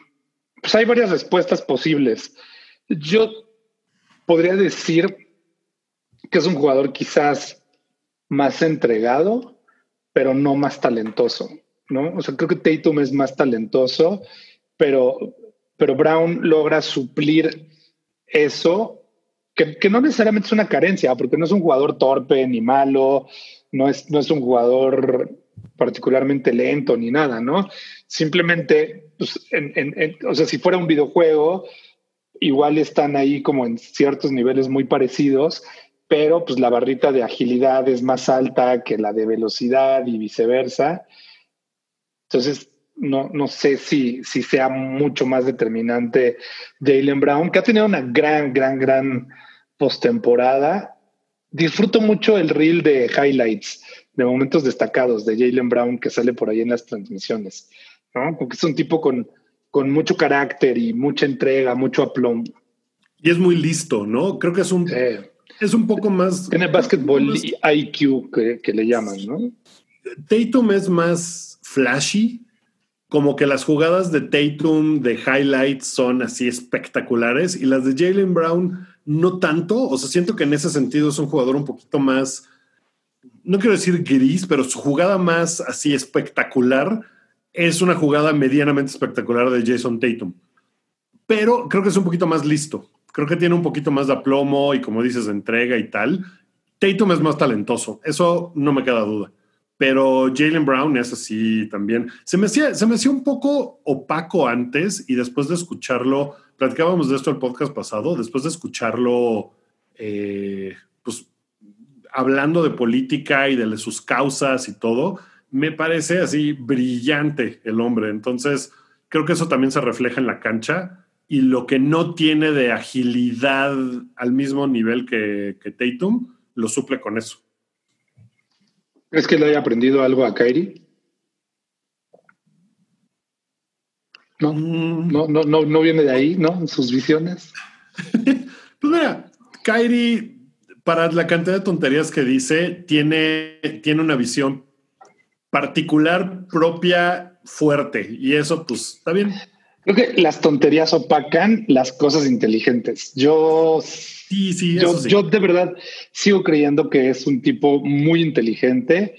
pues hay varias respuestas posibles. Yo podría decir que es un jugador quizás más entregado, pero no más talentoso, ¿no? O sea, creo que Tatum es más talentoso, pero, pero Brown logra suplir eso que, no necesariamente es una carencia, porque no es un jugador torpe ni malo, no es, no es un jugador particularmente lento ni nada, ¿no? Simplemente, pues, o sea, si fuera un videojuego, igual están ahí como en ciertos niveles muy parecidos, pero pues la barrita de agilidad es más alta que la de velocidad y viceversa. Entonces, no, no sé si, si sea mucho más determinante Jalen Brown, que ha tenido una gran, gran, gran postemporada, disfruto mucho el reel de highlights, de momentos destacados de Jalen Brown que sale por ahí en las transmisiones, ¿no? Porque es un tipo con, con mucho carácter y mucha entrega, mucho aplomo.
Y es muy listo, ¿no? Creo que es un, es un poco más...
Tiene basketball IQ que, que le llaman, ¿no?
Tatum es más flashy, como que las jugadas de Tatum de highlights son así espectaculares y las de Jalen Brown no tanto. O sea, siento que en ese sentido es un jugador un poquito más, no quiero decir gris, pero su jugada más así espectacular es una jugada medianamente espectacular de Jason Tatum. Pero creo que es un poquito más listo. creo que tiene un poquito más de aplomo y como dices, entrega y tal. Tatum es más talentoso, eso no me queda duda. Pero Jalen Brown es así también. Se me, hacía, se me hacía un poco opaco antes y después de escucharlo, platicábamos de esto el podcast pasado, después de escucharlo, eh, pues hablando de política y de sus causas y todo, me parece así brillante el hombre. Entonces, creo que eso también se refleja en la cancha y lo que no tiene de agilidad al mismo nivel que, que Tatum, lo suple con eso.
¿Crees que le haya aprendido algo a Kyrie? No, mm. no, no, no, no viene de ahí, ¿no? Sus visiones.
pues mira, Kyrie, para la cantidad de tonterías que dice, tiene, tiene una visión particular, propia, fuerte. Y eso, pues, está bien.
Creo que las tonterías opacan las cosas inteligentes. Yo
Sí, sí,
yo, de verdad sigo creyendo que es un tipo muy inteligente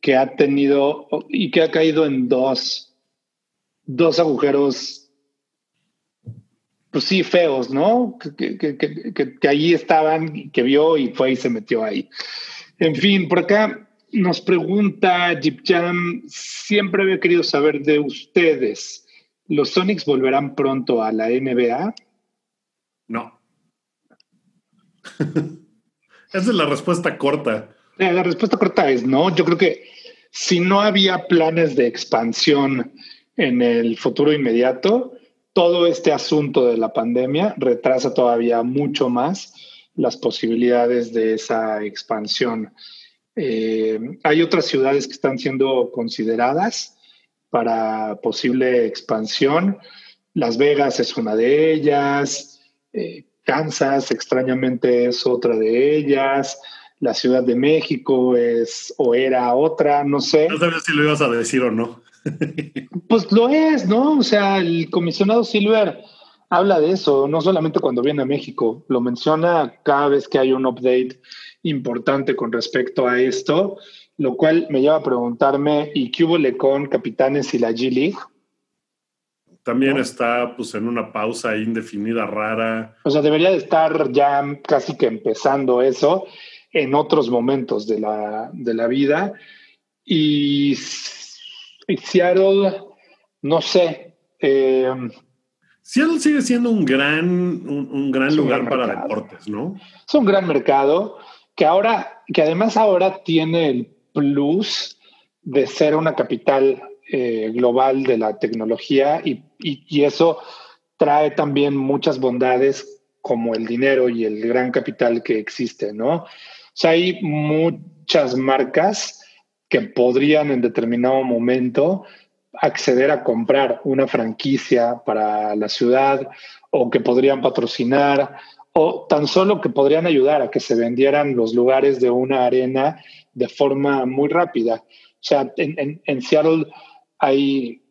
que ha tenido y que ha caído en dos, dos agujeros, pues sí, feos, ¿no? Que, que, que, que allí estaban, que vio y fue y se metió ahí. En fin, por acá nos pregunta Jeep Jam, siempre había querido saber de ustedes, ¿los Sonics volverán pronto a la NBA?
No. Esa es la respuesta corta.
La respuesta corta es no. Yo creo que si no había planes de expansión en el futuro inmediato, todo este asunto de la pandemia retrasa todavía mucho más las posibilidades de esa expansión. Eh, hay otras ciudades que están siendo consideradas para posible expansión. Las Vegas es una de ellas. Eh, Kansas, extrañamente, es otra de ellas. La Ciudad de México es o era otra, no sé.
No sabía si lo ibas a decir o no.
pues lo es, ¿no? O sea, el comisionado Silver habla de eso, no solamente cuando viene a México, lo menciona cada vez que hay un update importante con respecto a esto, lo cual me lleva a preguntarme, ¿y qué hubo con Capitanes y la G-League?
También está pues en una pausa indefinida rara.
O sea, debería de estar ya casi que empezando eso en otros momentos de la, de la vida. Y, Seattle, no sé. Eh,
Seattle sigue siendo un gran, un, gran lugar para deportes, ¿no?
Es un gran mercado que ahora, que además ahora tiene el plus de ser una capital eh, global de la tecnología y, eso trae también muchas bondades como el dinero y el gran capital que existe, ¿no? O sea, hay muchas marcas que podrían en determinado momento acceder a comprar una franquicia para la ciudad o que podrían patrocinar o tan solo que podrían ayudar a que se vendieran los lugares de una arena de forma muy rápida. O sea, en, en Seattle hay,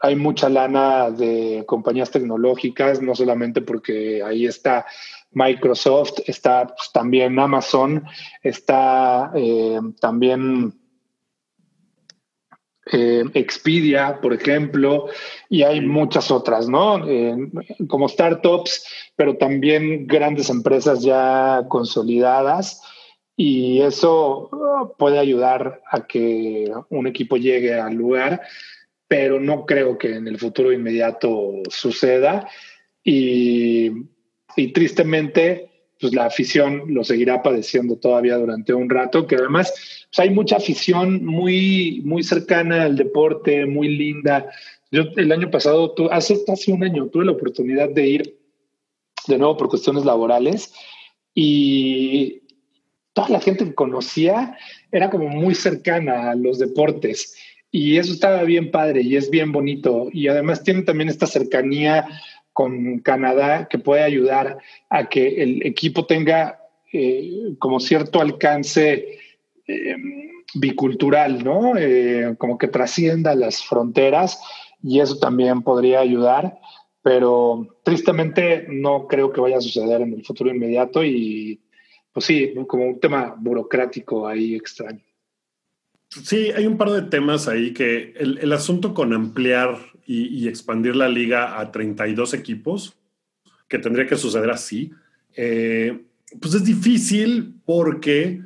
hay mucha lana de compañías tecnológicas, no solamente porque ahí está Microsoft, está pues, también Amazon, está eh, también eh, Expedia, por ejemplo, y hay muchas otras, ¿no? Eh, como startups, pero también grandes empresas ya consolidadas. Y eso uh, puede ayudar a que un equipo llegue al lugar pero no creo que en el futuro inmediato suceda. Y, tristemente, pues la afición lo seguirá padeciendo todavía durante un rato, que además pues hay mucha afición muy, muy cercana al deporte, muy linda. Yo el año pasado, hace casi un año, tuve la oportunidad de ir de nuevo por cuestiones laborales y toda la gente que conocía era como muy cercana a los deportes y eso estaba bien padre y es bien bonito. Y además tiene también esta cercanía con Canadá que puede ayudar a que el equipo tenga eh, como cierto alcance eh, bicultural, ¿no? Eh, como que trascienda las fronteras y eso también podría ayudar, pero tristemente no creo que vaya a suceder en el futuro inmediato y pues sí, como un tema burocrático ahí extraño.
Sí, hay un par de temas ahí que el, asunto con ampliar y, expandir la liga a 32 equipos, que tendría que suceder así, eh, pues es difícil porque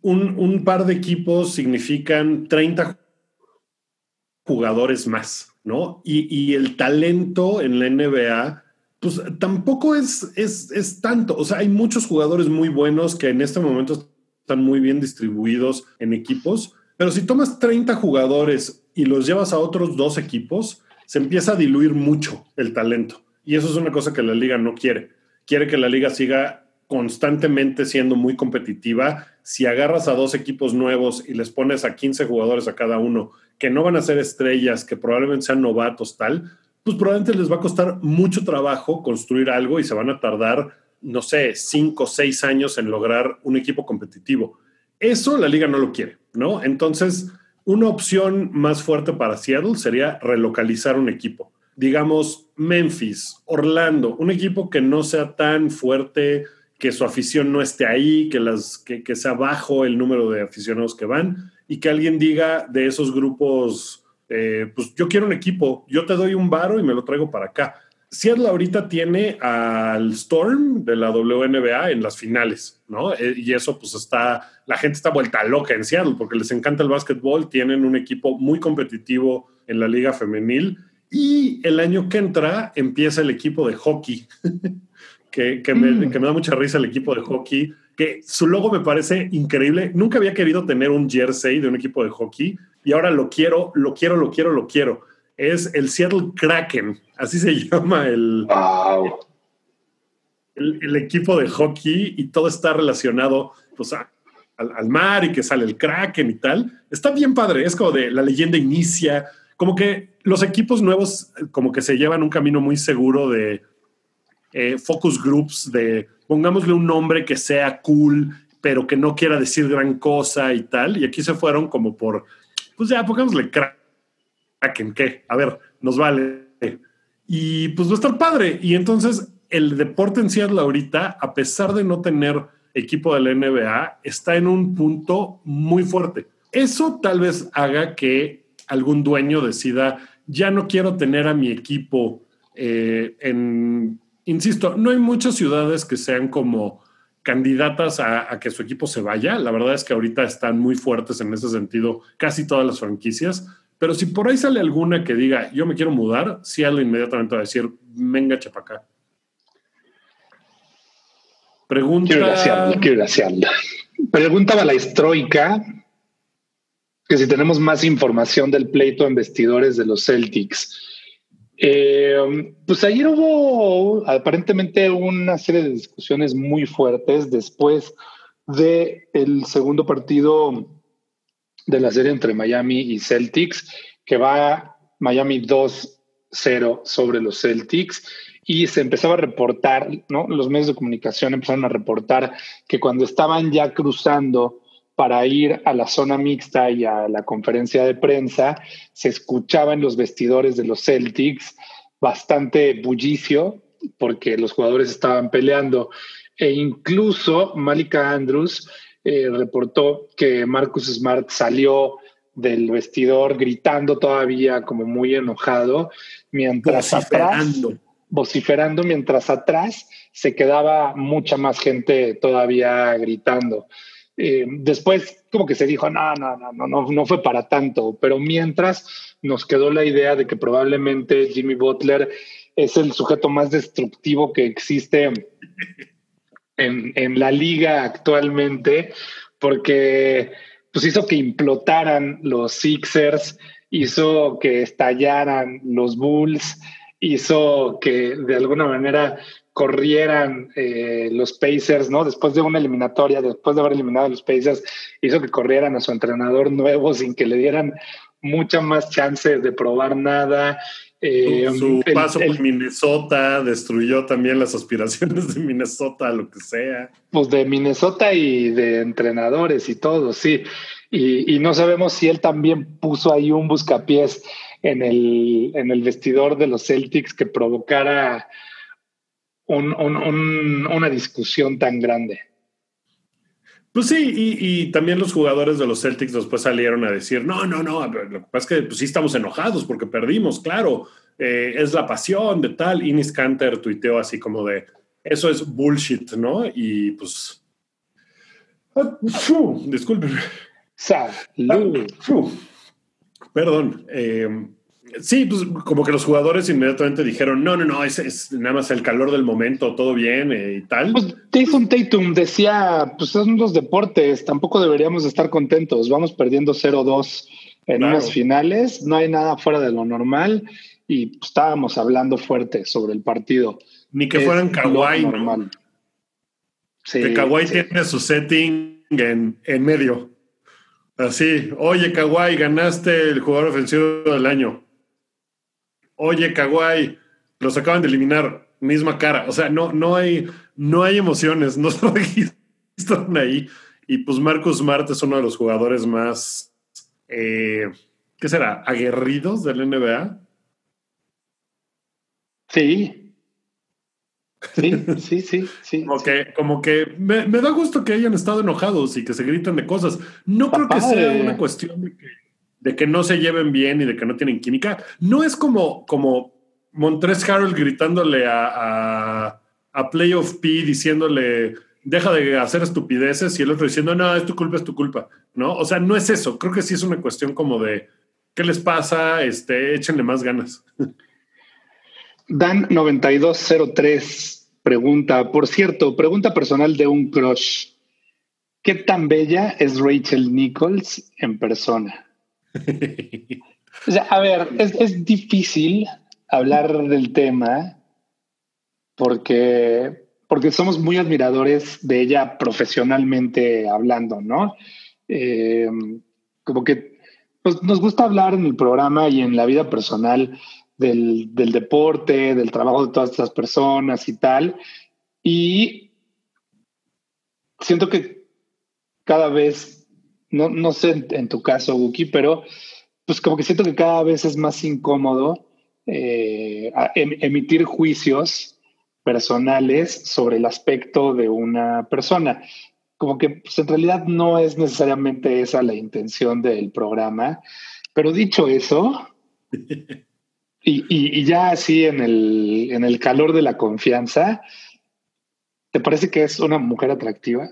un, par de equipos significan 30 jugadores más, ¿no? Y, y, el talento en la NBA, pues tampoco es, es, es tanto. O sea, hay muchos jugadores muy buenos que en este momento están muy bien distribuidos en equipos, pero si tomas 30 jugadores y los llevas a otros dos equipos, se empieza a diluir mucho el talento. Y eso es una cosa que la liga no quiere. Quiere que la liga siga constantemente siendo muy competitiva. Si agarras a dos equipos nuevos y les pones a 15 jugadores a cada uno, que no van a ser estrellas, que probablemente sean novatos, tal, pues probablemente les va a costar mucho trabajo construir algo y se van a tardar, no sé, cinco o seis años en lograr un equipo competitivo. Eso la liga no lo quiere, ¿no? Entonces, una opción más fuerte para Seattle sería relocalizar un equipo. Digamos, Memphis, Orlando, un equipo que no sea tan fuerte, que su afición no esté ahí, que, las, que, sea bajo el número de aficionados que van y que alguien diga de esos grupos, eh, pues yo quiero un equipo, yo te doy un varo y me lo traigo para acá. Seattle ahorita tiene al Storm de la WNBA en las finales, ¿no? Eh, y eso pues está, la gente está vuelta loca en Seattle porque les encanta el básquetbol, tienen un equipo muy competitivo en la liga femenil y el año que entra empieza el equipo de hockey, que, que, me, mm. que me da mucha risa el equipo de hockey, que su logo me parece increíble. Nunca había querido tener un jersey de un equipo de hockey y ahora lo quiero, lo quiero, lo quiero, lo quiero es el Seattle Kraken, así se llama el, el, equipo de hockey y todo está relacionado pues, al, mar y que sale el Kraken y tal. Está bien padre, es como de la leyenda inicia, como que los equipos nuevos como que se llevan un camino muy seguro de eh, focus groups, de pongámosle un nombre que sea cool, pero que no quiera decir gran cosa y tal. Y aquí se fueron como por, pues ya, pongámosle Kraken en qué, a ver, nos vale. Y pues va a estar padre. Y entonces el deporte en Seattle ahorita, a pesar de no tener equipo de la NBA, está en un punto muy fuerte. Eso tal vez haga que algún dueño decida, ya no quiero tener a mi equipo eh, en, insisto, no hay muchas ciudades que sean como candidatas a, a, que su equipo se vaya. La verdad es que ahorita están muy fuertes en ese sentido casi todas las franquicias. Pero si por ahí sale alguna que diga, yo me quiero mudar, Seattle inmediatamente va a decir, venga, chapacá.
Pregunta... Quiero Preguntaba la que si tenemos más información del pleito de investidores de los Celtics. Eh, pues ayer hubo aparentemente una serie de discusiones muy fuertes después del el segundo partido de la serie entre Miami y Celtics, que va Miami 2-0 sobre los Celtics y se empezaba a reportar, ¿no? Los medios de comunicación empezaron a reportar que cuando estaban ya cruzando para ir a la zona mixta y a la conferencia de prensa, se escuchaba en los vestidores de los Celtics bastante bullicio porque los jugadores estaban peleando e incluso Malika Andrews eh, reportó que Marcus Smart salió del vestidor gritando todavía como muy enojado, mientras vociferando. atrás, vociferando, mientras atrás se quedaba mucha más gente todavía gritando. Eh, después como que se dijo, no, no, no, no, no, no fue para tanto, pero mientras nos quedó la idea de que probablemente Jimmy Butler es el sujeto más destructivo que existe en, la liga actualmente, porque pues hizo que implotaran los Sixers, hizo que estallaran los Bulls, hizo que de alguna manera corrieran eh, los Pacers, ¿no? Después de una eliminatoria, después de haber eliminado a los Pacers, hizo que corrieran a su entrenador nuevo sin que le dieran mucha más chance de probar nada.
Eh, su paso por Minnesota destruyó también las aspiraciones de Minnesota, lo que sea.
Pues de Minnesota y de entrenadores y todo, sí. Y, no sabemos si él también puso ahí un buscapiés en el, en el vestidor de los Celtics que provocara una discusión tan grande.
Pues sí, y, también los jugadores de los Celtics después salieron a decir, no, no, no, lo que pasa es que pues, sí estamos enojados porque perdimos, claro, eh, es la pasión de tal. Inis Canter tuiteó así como de, eso es bullshit, ¿no? Y pues... Ah, disculpen. Ah, perdón. Eh, sí, pues como que los jugadores inmediatamente dijeron, no, no, no, es, es nada más el calor del momento, todo bien eh, y tal.
Pues Jason Tatum decía, pues son los deportes, tampoco deberíamos estar contentos, vamos perdiendo 0-2 en
Claro.
unas finales, no hay nada fuera de lo normal y pues, estábamos hablando fuerte sobre el partido.
Ni que
Es
fueran Kawhi, ¿no?
Sí,
Que Kawhi
sí.
tiene su setting en, en medio. Así, oye Kawhi, ganaste el jugador ofensivo del año. Oye Kawhi, los acaban de eliminar, misma cara. O sea, no, no hay, no hay emociones, no se registran ahí. Y pues Marcus Smart es uno de los jugadores más, eh, ¿qué será? Aguerridos del NBA.
Sí. Sí, sí, sí, sí.
Como que, como que me, me da gusto que hayan estado enojados y que se griten de cosas. No creo que sea una cuestión de que, de que no se lleven bien y de que no tienen química. No es como, como Montrez Harold gritándole a, a, a Playoff P diciéndole deja de hacer estupideces y el otro diciendo no, es tu culpa, es tu culpa. ¿No? O sea, no es eso. Creo que sí es una cuestión como de ¿qué les pasa? Este, échenle más ganas.
Dan9203 pregunta, por cierto, pregunta personal de un crush. ¿Qué tan bella es Rachel Nichols en persona? A ver, es, es difícil hablar del tema porque, porque somos muy admiradores de ella profesionalmente hablando, ¿no? Eh, como que nos gusta hablar en el programa y en la vida personal del, del deporte, del trabajo de todas estas personas y tal. Y siento que cada vez, no, no sé en, en tu caso, Buki, pero pues como que siento que cada vez es más incómodo eh, em- emitir juicios personales sobre el aspecto de una persona. Como que pues, en realidad no es necesariamente esa la intención del programa. Pero dicho eso, y, y- y ya así en el, en el calor de la confianza, ¿te parece que es una mujer atractiva?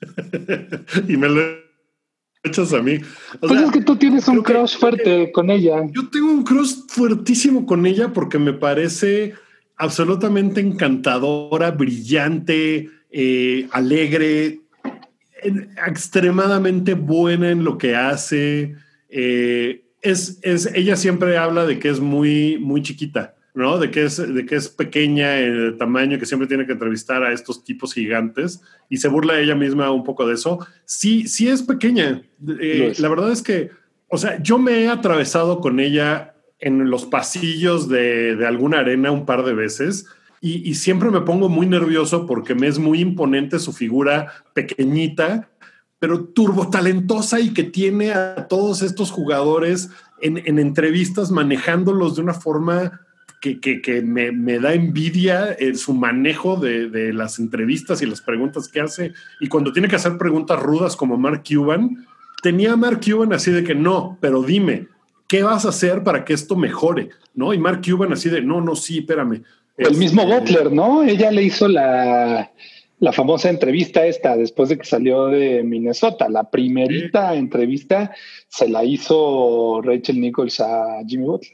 y me lo echas a mí. O
Pues
sea,
es que tú tienes un
que-
crush fuerte con ella.
Yo tengo un crush fuertísimo con ella porque me parece absolutamente encantadora, brillante, eh, alegre, en- extremadamente buena en lo que hace. Eh, es, es, ella siempre habla de que es muy, muy chiquita, ¿no? De que es, de que es pequeña el tamaño, que siempre tiene que entrevistar a estos tipos gigantes y se burla ella misma un poco de eso. Sí, sí es pequeña. Eh,
es.
la verdad es que, o sea, yo me he atravesado con ella en los pasillos de, de alguna arena un par de veces y, y siempre me pongo muy nervioso porque me es muy imponente su figura pequeñita, pero turbo talentosa y que tiene a todos estos jugadores en, en entrevistas manejándolos de una forma que, que- que me, me da envidia en su manejo de, de las entrevistas y las preguntas que hace. Y cuando tiene que hacer preguntas rudas como Mark Cuban, tenía a Mark Cuban así de que no, pero dime, ¿qué vas a hacer para que esto mejore? ¿No? Y Mark Cuban así de no, no, sí, espérame.
El mismo
Este,
Butler, ¿no? Ella le hizo la, la famosa entrevista esta después de que salió de Minnesota. La primerita entrevista se la hizo Rachel Nichols a Jimmy Butler.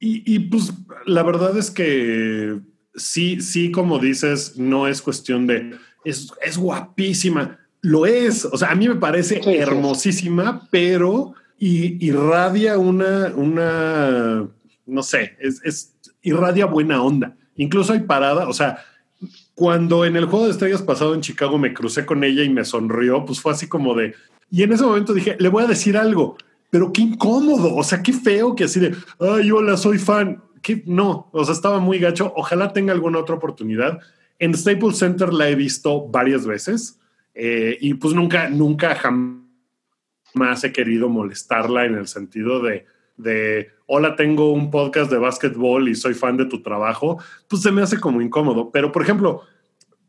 Y, y, pues la verdad es que sí, sí, como dices, no es cuestión de es, es guapísima. Lo es. O sea, a mí me parece
Sí, sí, sí.
hermosísima, pero y, irradia una, una, no sé, es, es irradia buena onda. Incluso hay parada, o sea, cuando en el juego de estrellas pasado en Chicago me crucé con ella y me sonrió, pues fue así como de, y en ese momento dije, le voy a decir algo, pero qué incómodo, o sea, qué feo que así de, ay, hola, soy fan. Que no, o sea, estaba muy gacho. Ojalá tenga alguna otra oportunidad. En Staples Center la he visto varias veces eh, y pues nunca, nunca jamás he querido molestarla en el sentido de, de, hola, tengo un podcast de básquetbol y soy fan de tu trabajo. Pues se me hace como incómodo. Pero, por ejemplo,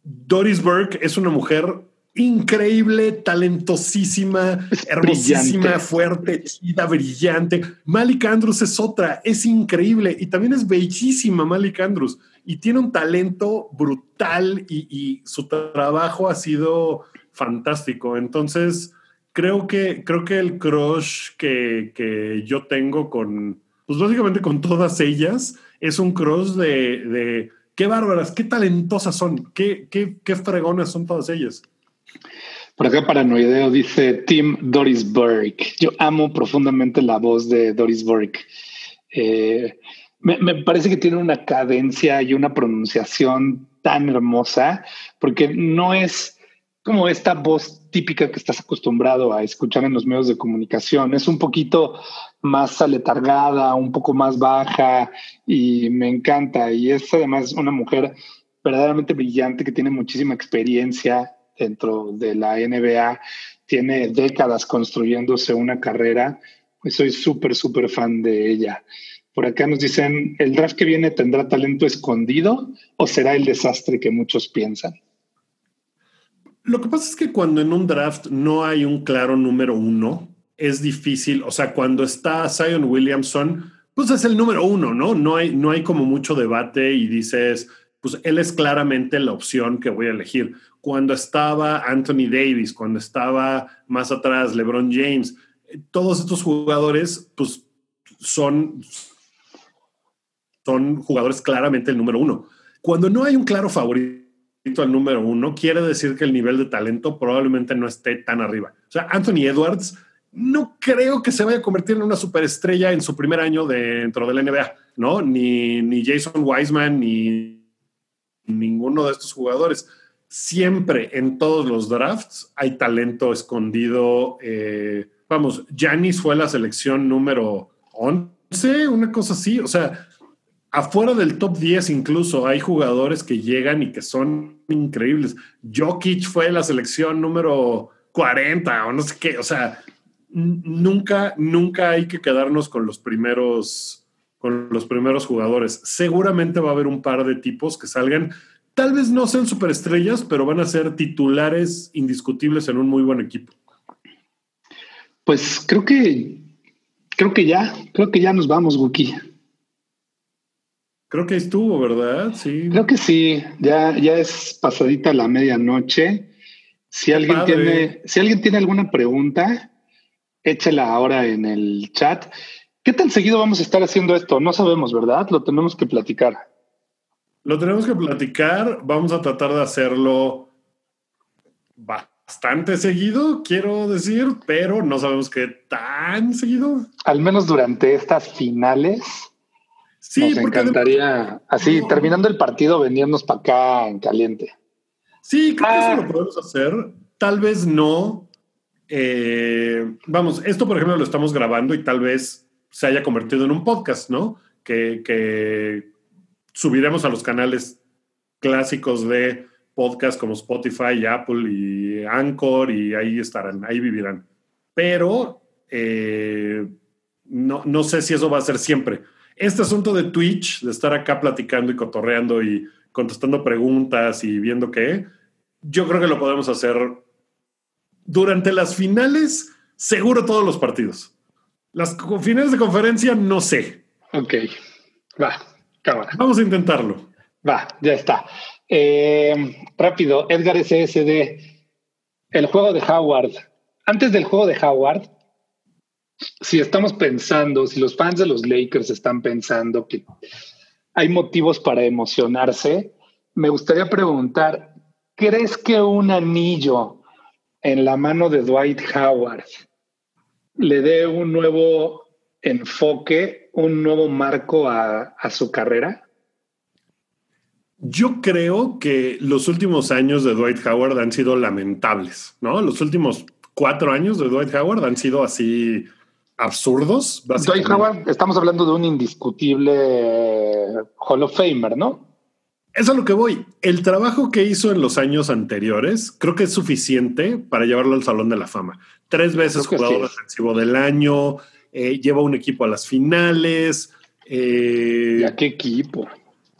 Doris Burke es una mujer increíble, talentosísima, hermosísima, fuerte, chida, brillante. Malik Andrews es otra, es increíble y también es bellísima Malik Andrews y tiene un talento brutal y, su trabajo ha sido fantástico. Entonces, creo que, creo que el crush que, que yo tengo con, pues básicamente con todas ellas, es un crush de, de qué bárbaras, qué talentosas son, qué, qué, qué fregonas son todas ellas.
Por acá Paranoideo dice Tim Doris Burke. Yo amo profundamente la voz de Doris Burke. Eh, me, parece que tiene una cadencia y una pronunciación tan hermosa, porque no es como esta voz típica que estás acostumbrado a escuchar en los medios de comunicación. Es un poquito más aletargada, un poco más baja y me encanta. Y es además una mujer verdaderamente brillante que tiene muchísima experiencia dentro de la NBA, tiene décadas construyéndose una carrera, pues soy súper, súper fan de ella. Por acá nos dicen, ¿el draft que viene tendrá talento escondido o será el desastre que muchos piensan?
Lo que pasa es que cuando en un draft no hay un claro número uno, es difícil, o sea, cuando está Zion Williamson, pues es el número uno, ¿no? No hay, no hay como mucho debate y dices, pues él es claramente la opción que voy a elegir cuando estaba Anthony Davis, cuando estaba más atrás LeBron James, todos estos jugadores, pues son, son jugadores claramente el número uno. Cuando no hay un claro favorito al número uno, quiere decir que el nivel de talento probablemente no esté tan arriba. O sea, Anthony Edwards no creo que se vaya a convertir en una superestrella en su primer año dentro de la NBA, ¿no? Ni, ni Jason Wiseman, ni ninguno de estos jugadores siempre en todos los drafts hay talento escondido. Eh, vamos, Janis fue la selección número 11, una cosa así. O sea, afuera del top 10 incluso hay jugadores que llegan y que son increíbles. Jokic fue la selección número 40 o no sé qué. O sea, nunca, nunca hay que quedarnos con los primeros con los primeros jugadores. Seguramente va a haber un par de tipos que salgan tal vez no sean superestrellas, pero van a ser titulares indiscutibles en un muy buen equipo.
Pues creo que creo que ya, creo que ya nos vamos, Wookie.
Creo que estuvo, ¿verdad? Sí.
Creo que sí, ya, ya es pasadita la medianoche. Si alguien tiene, si alguien tiene alguna pregunta, échela ahora en el chat. ¿Qué tan seguido vamos a estar haciendo esto? No sabemos, ¿verdad? Lo tenemos que platicar.
Lo tenemos que platicar. Vamos a tratar de hacerlo bastante seguido, quiero decir, pero no sabemos qué tan seguido.
Al menos durante estas finales. Sí, nos encantaría, así, terminando el partido, venirnos para acá en caliente.
Sí, creo que eso lo ah. podemos hacer. Tal vez no. Eh, vamos, esto, por ejemplo, lo estamos grabando y tal vez se haya convertido en un podcast, ¿no? Que, que subiremos a los canales clásicos de podcast como Spotify, Apple y Anchor y ahí estarán, ahí vivirán. Pero eh, no, no sé si eso va a ser siempre. Este asunto de Twitch, de estar acá platicando y cotorreando y contestando preguntas y viendo qué, yo creo que lo podemos hacer durante las finales, seguro todos los partidos. Las finales de conferencia, no sé.
Ok, va.
Vamos a intentarlo.
Va, ya está. Eh, rápido, Edgar SSD. El juego de Howard. Antes del juego de Howard, si estamos pensando, si los fans de los Lakers están pensando que hay motivos para emocionarse, me gustaría preguntar, ¿crees que un anillo en la mano de Dwight Howard le dé un nuevo enfoque, un nuevo marco a, su carrera?
Yo creo que los últimos años de Dwight Howard han sido lamentables, ¿no? Los últimos cuatro años de Dwight Howard han sido así absurdos.
Dwight Howard, estamos hablando de un indiscutible Hall of Famer, ¿no?
Eso es lo que voy. El trabajo que hizo en los años anteriores creo que es suficiente para llevarlo al Salón de la Fama. Tres veces jugador defensivo del año, eh, lleva un equipo a las finales.
Eh, ¿Y a qué equipo?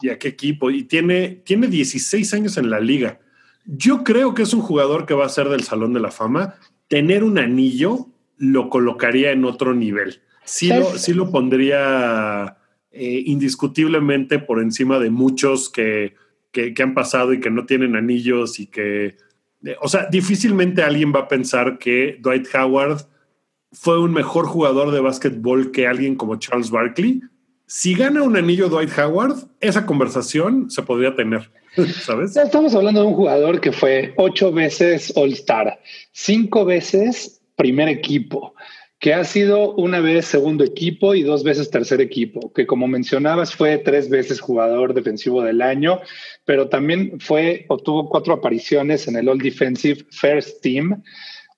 ¿Y a qué equipo? Y tiene, tiene 16 años en la liga. Yo creo que es un jugador que va a ser del Salón de la Fama. Tener un anillo lo colocaría en otro nivel. Sí, lo, sí lo pondría eh, indiscutiblemente por encima de muchos que, que, han pasado y que no tienen anillos y que... Eh, o sea, difícilmente alguien va a pensar que Dwight Howard fue un mejor jugador de básquetbol que alguien como Charles Barkley. Si gana un anillo Dwight Howard, esa conversación se podría tener, ¿sabes?
Estamos hablando de un jugador que fue ocho veces All-Star, cinco veces primer equipo, que ha sido una vez segundo equipo y dos veces tercer equipo, que como mencionabas fue tres veces jugador defensivo del año, pero también fue o tuvo cuatro apariciones en el All Defensive First Team,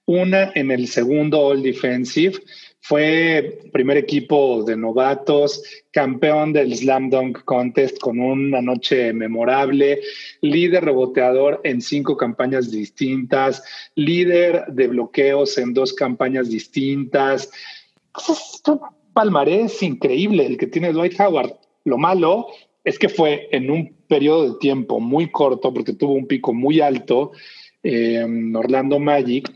una en el segundo All Defensive fue primer equipo de novatos, campeón del Slam Dunk Contest con una noche memorable, líder reboteador en cinco campañas distintas, líder de bloqueos en dos campañas distintas. Es un palmarés increíble el que tiene Dwight Howard. Lo malo es que fue en un periodo de tiempo muy corto, porque tuvo un pico muy alto en Orlando Magic,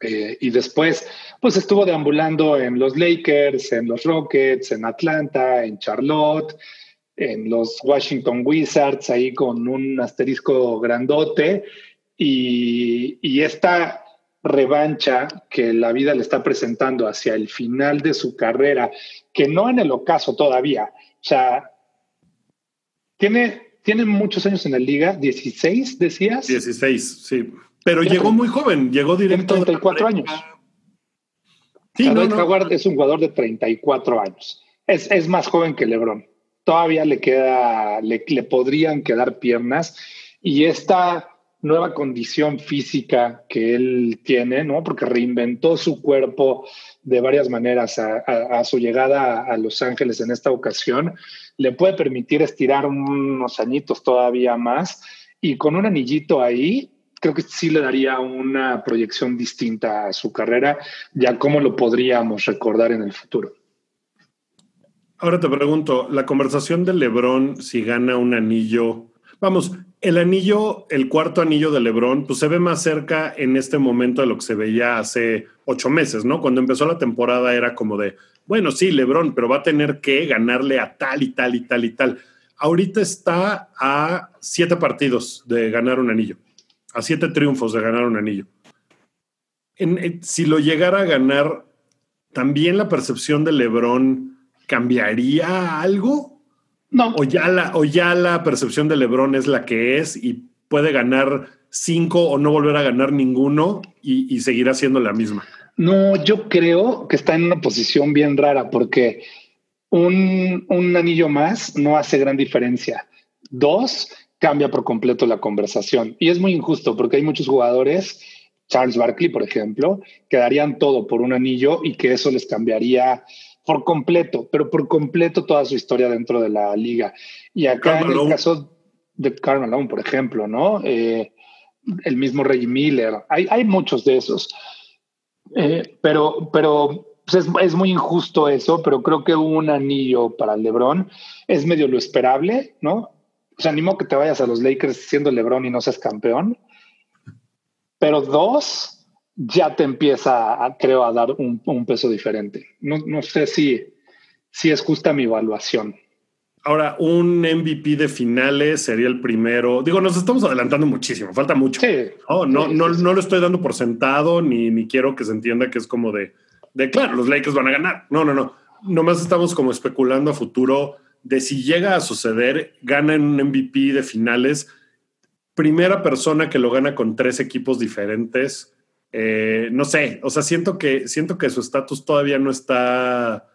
eh, y después, pues estuvo deambulando en los Lakers, en los Rockets, en Atlanta, en Charlotte, en los Washington Wizards, ahí con un asterisco grandote. Y, y esta revancha que la vida le está presentando hacia el final de su carrera, que no en el ocaso todavía, o sea, tiene, tiene muchos años en la liga, 16, decías.
16, sí. Pero llegó muy joven, llegó directo.
34 años. Sí, no, Howard es un jugador de 34 años. Es, es más joven que LeBron. Todavía le queda, le, le podrían quedar piernas. Y esta nueva condición física que él tiene, ¿no? Porque reinventó su cuerpo de varias maneras a, a, su llegada a Los Ángeles en esta ocasión, le puede permitir estirar unos añitos todavía más y con un anillito ahí, creo que sí le daría una proyección distinta a su carrera, ya cómo lo podríamos recordar en el futuro.
Ahora te pregunto, la conversación de Lebron, si gana un anillo, vamos, el anillo, el cuarto anillo de Lebron, pues se ve más cerca en este momento de lo que se veía hace ocho meses, ¿no? Cuando empezó la temporada era como de, bueno, sí, Lebron, pero va a tener que ganarle a tal y tal y tal y tal. Ahorita está a siete partidos de ganar un anillo a siete triunfos de ganar un anillo. En, si lo llegara a ganar, ¿también la percepción de Lebron cambiaría algo?
No.
¿O ya, la, o ya la percepción de Lebron es la que es y puede ganar cinco o no volver a ganar ninguno y, y seguirá siendo la misma?
No, yo creo que está en una posición bien rara porque un, un anillo más no hace gran diferencia. Dos, cambia por completo la conversación. Y es muy injusto porque hay muchos jugadores, Charles Barkley, por ejemplo, que darían todo por un anillo y que eso les cambiaría por completo, pero por completo toda su historia dentro de la liga. Y acá en el caso de Carl Malone, por ejemplo, ¿no? Eh, el mismo Reggie Miller, hay, hay muchos de esos. Eh, pero pero pues es, es, muy injusto eso, pero creo que un anillo para LeBron es medio lo esperable, ¿no? Sea, animo que te vayas a los Lakers siendo LeBron y no seas campeón. Pero dos, ya te empieza, a, creo, a dar un, peso diferente. No, no sé si, si es justa mi evaluación.
Ahora, un MVP de finales sería el primero. Digo, nos estamos adelantando muchísimo, falta mucho. no, no, no, no, lo estoy dando por sentado, ni, ni quiero que se entienda que es como de, de, claro, los Lakers van a ganar. No, no, no. Nomás estamos como especulando a futuro de si llega a suceder, gana en un MVP de finales, primera persona que lo gana con tres equipos diferentes. Eh, no sé, o sea, siento que, siento que su estatus todavía no está,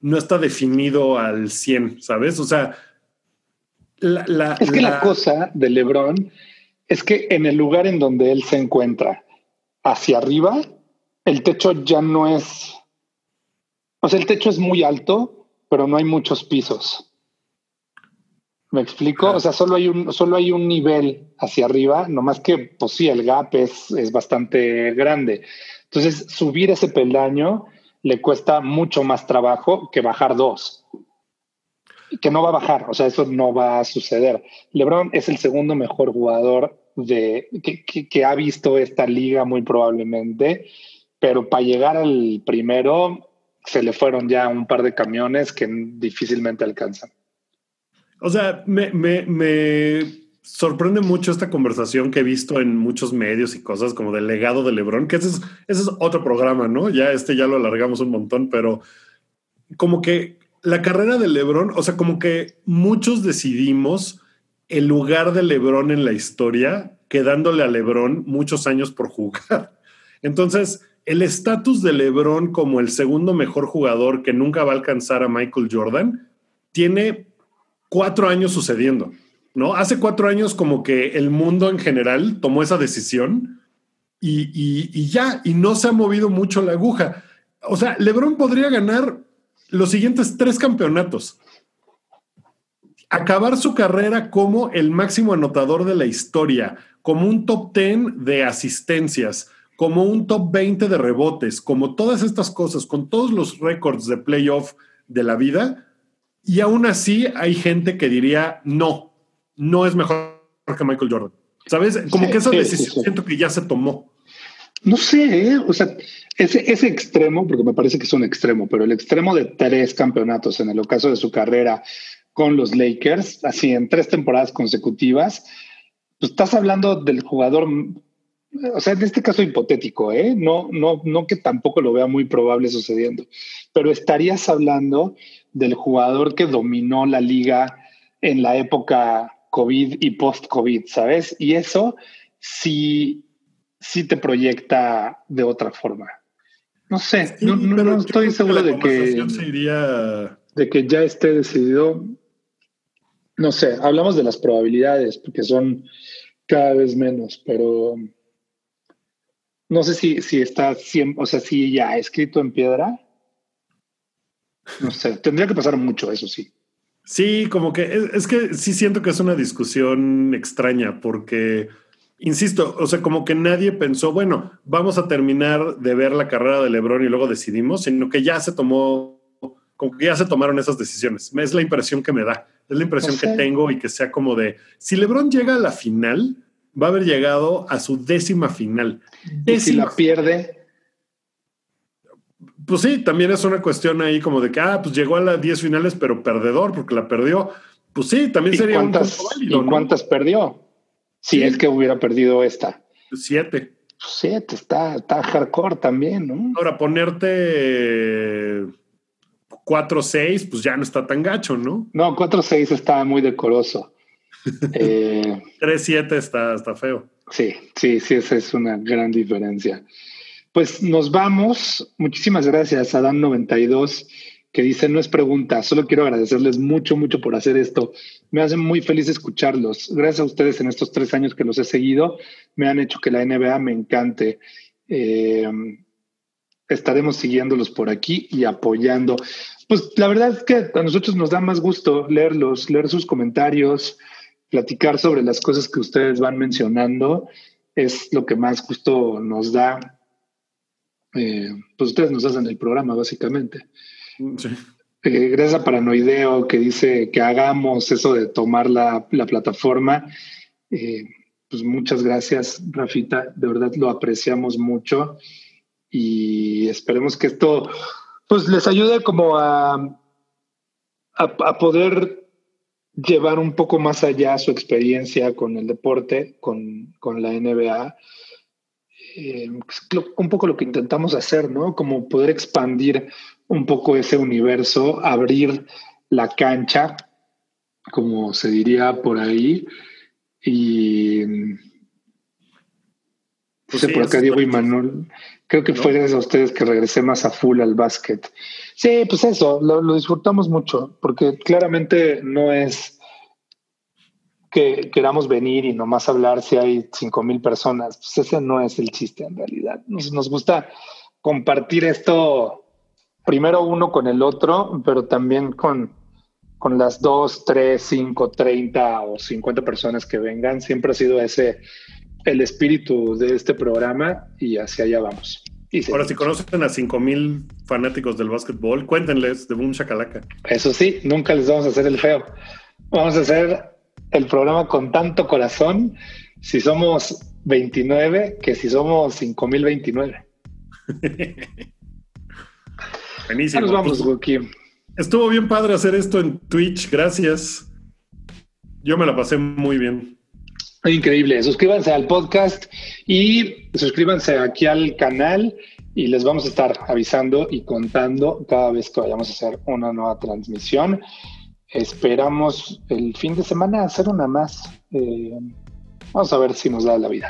no está definido al 100, ¿sabes? O sea,
la, es que la... la cosa de Lebron es que en el lugar en donde él se encuentra, hacia arriba, el techo ya no es, o sea, el techo es muy alto, pero no hay muchos pisos. ¿Me explico? O sea, solo hay un, solo hay un nivel hacia arriba, nomás que, pues sí, el gap es, es bastante grande. Entonces, subir ese peldaño le cuesta mucho más trabajo que bajar dos. Que no va a bajar, o sea, eso no va a suceder. LeBron es el segundo mejor jugador de que, ha visto esta liga muy probablemente, pero para llegar al primero se le fueron ya un par de camiones que difícilmente alcanzan.
O sea, me, me, sorprende mucho esta conversación que he visto en muchos medios y cosas como del legado de Lebron, que ese es, ese es otro programa, ¿no? Ya este ya lo alargamos un montón, pero como que la carrera de Lebron, o sea, como que muchos decidimos el lugar de Lebron en la historia, quedándole a Lebron muchos años por jugar. Entonces, el estatus de Lebron como el segundo mejor jugador que nunca va a alcanzar a Michael Jordan tiene cuatro años sucediendo, ¿no? Hace cuatro años como que el mundo en general tomó esa decisión y, y ya, y no se ha movido mucho la aguja. O sea, Lebron podría ganar los siguientes tres campeonatos acabar su carrera como el máximo anotador de la historia, como un top 10 de asistencias, como un top 20 de rebotes, como todas estas cosas, con todos los récords de playoff de la vida, y aún así hay gente que diría, no, no es mejor que Michael Jordan. ¿Sabes? Como que esa decisión siento que ya se tomó.
No sé, ¿eh? o sea, ese, ese extremo, porque me parece que es un extremo, pero el extremo de tres campeonatos en el ocaso de su carrera, con los Lakers, así en tres temporadas consecutivas, pues estás hablando del jugador, o sea, en este caso hipotético, ¿eh? no, no, no que tampoco lo vea muy probable sucediendo, pero estarías hablando del jugador que dominó la liga en la época COVID y post-COVID, ¿sabes? Y eso sí, sí te proyecta de otra forma. No sé, no, no, estoy seguro de que, de que ya esté decidido no sé, hablamos de las probabilidades, porque son cada vez menos, pero no sé si, si está siempre, o sea, si ya escrito en piedra. No sé, tendría que pasar mucho, eso sí.
Sí, como que es, que sí siento que es una discusión extraña, porque, insisto, o sea, como que nadie pensó, bueno, vamos a terminar de ver la carrera de Lebron y luego decidimos, sino que ya se tomó, como que ya se tomaron esas decisiones. Es la impresión que me da. Es la impresión que tengo y que sea como de, si Lebron llega a la final, va a haber llegado a su décima final.
¿Y si la pierde?
Pues sí, también es una cuestión ahí como de que, ah, pues llegó a las 10 finales, pero perdedor porque la perdió. Pues sí, también sería
un válido, ¿Y cuántas perdió? Si es que hubiera perdido esta.
Siete.
Siete, está, está hardcore también, ¿no?
Ahora, ponerte 4-6, pues ya no está tan gacho, ¿no?
No, 4-6 está muy decoroso.
3-7 eh, está, está feo.
Sí, sí, sí, esa es una gran diferencia. Pues nos vamos. Muchísimas gracias a Dan92, que dice, no es pregunta, solo quiero agradecerles mucho, mucho por hacer esto. Me hace muy feliz escucharlos. Gracias a ustedes en estos tres años que los he seguido, me han hecho que la NBA me encante. Eh, estaremos siguiéndolos por aquí y apoyando. Pues la verdad es que a nosotros nos da más gusto leerlos, leer sus comentarios, platicar sobre las cosas que ustedes van mencionando. Es lo que más gusto nos da. Eh, pues ustedes nos hacen el programa, básicamente. Eh, gracias a Paranoideo que dice que hagamos eso de tomar la, plataforma. Eh, pues muchas gracias, Rafita. De verdad lo apreciamos mucho y esperemos que esto pues les ayude como a, a, poder llevar un poco más allá su experiencia con el deporte, con, con la NBA. Eh, un poco lo que intentamos hacer, ¿no? Como poder expandir un poco ese universo, abrir la cancha, como se diría por ahí. Y pues por acá Diego y Manuel Creo que fue gracias a ustedes que regresé más a full al básquet. Sí, pues eso, lo, disfrutamos mucho, porque claramente no es que queramos venir y nomás hablar si hay cinco mil personas. Pues ese no es el chiste en realidad. Nos, nos gusta compartir esto primero uno con el otro, pero también con, con las dos, tres, cinco, treinta o cincuenta personas que vengan. Siempre ha sido ese el espíritu de este programa y hacia allá vamos.
Ahora, si conocen a 5000 fanáticos del básquetbol, cuéntenles de Boom Shakalaka.
Eso sí, nunca les vamos a hacer el feo. Vamos a hacer el programa con tanto corazón si somos 29 que si somos 5029.
Buenísimo.
nos vamos,
pues, Estuvo bien padre hacer esto en Twitch, gracias. Yo me la pasé muy bien.
Increíble. Suscríbanse al podcast y suscríbanse aquí al canal y les vamos a estar avisando y contando cada vez que vayamos a hacer una nueva transmisión. Esperamos el fin de semana hacer una más. Eh, vamos a ver si nos da la vida.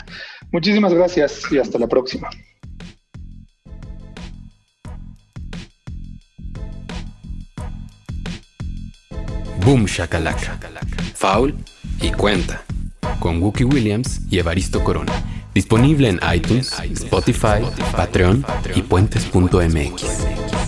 Muchísimas gracias y hasta la próxima.
Boom Shakalaka. Foul y cuenta. Con Wookie Williams y Evaristo Corona. Disponible en iTunes, Spotify, Patreon y puentes.mx.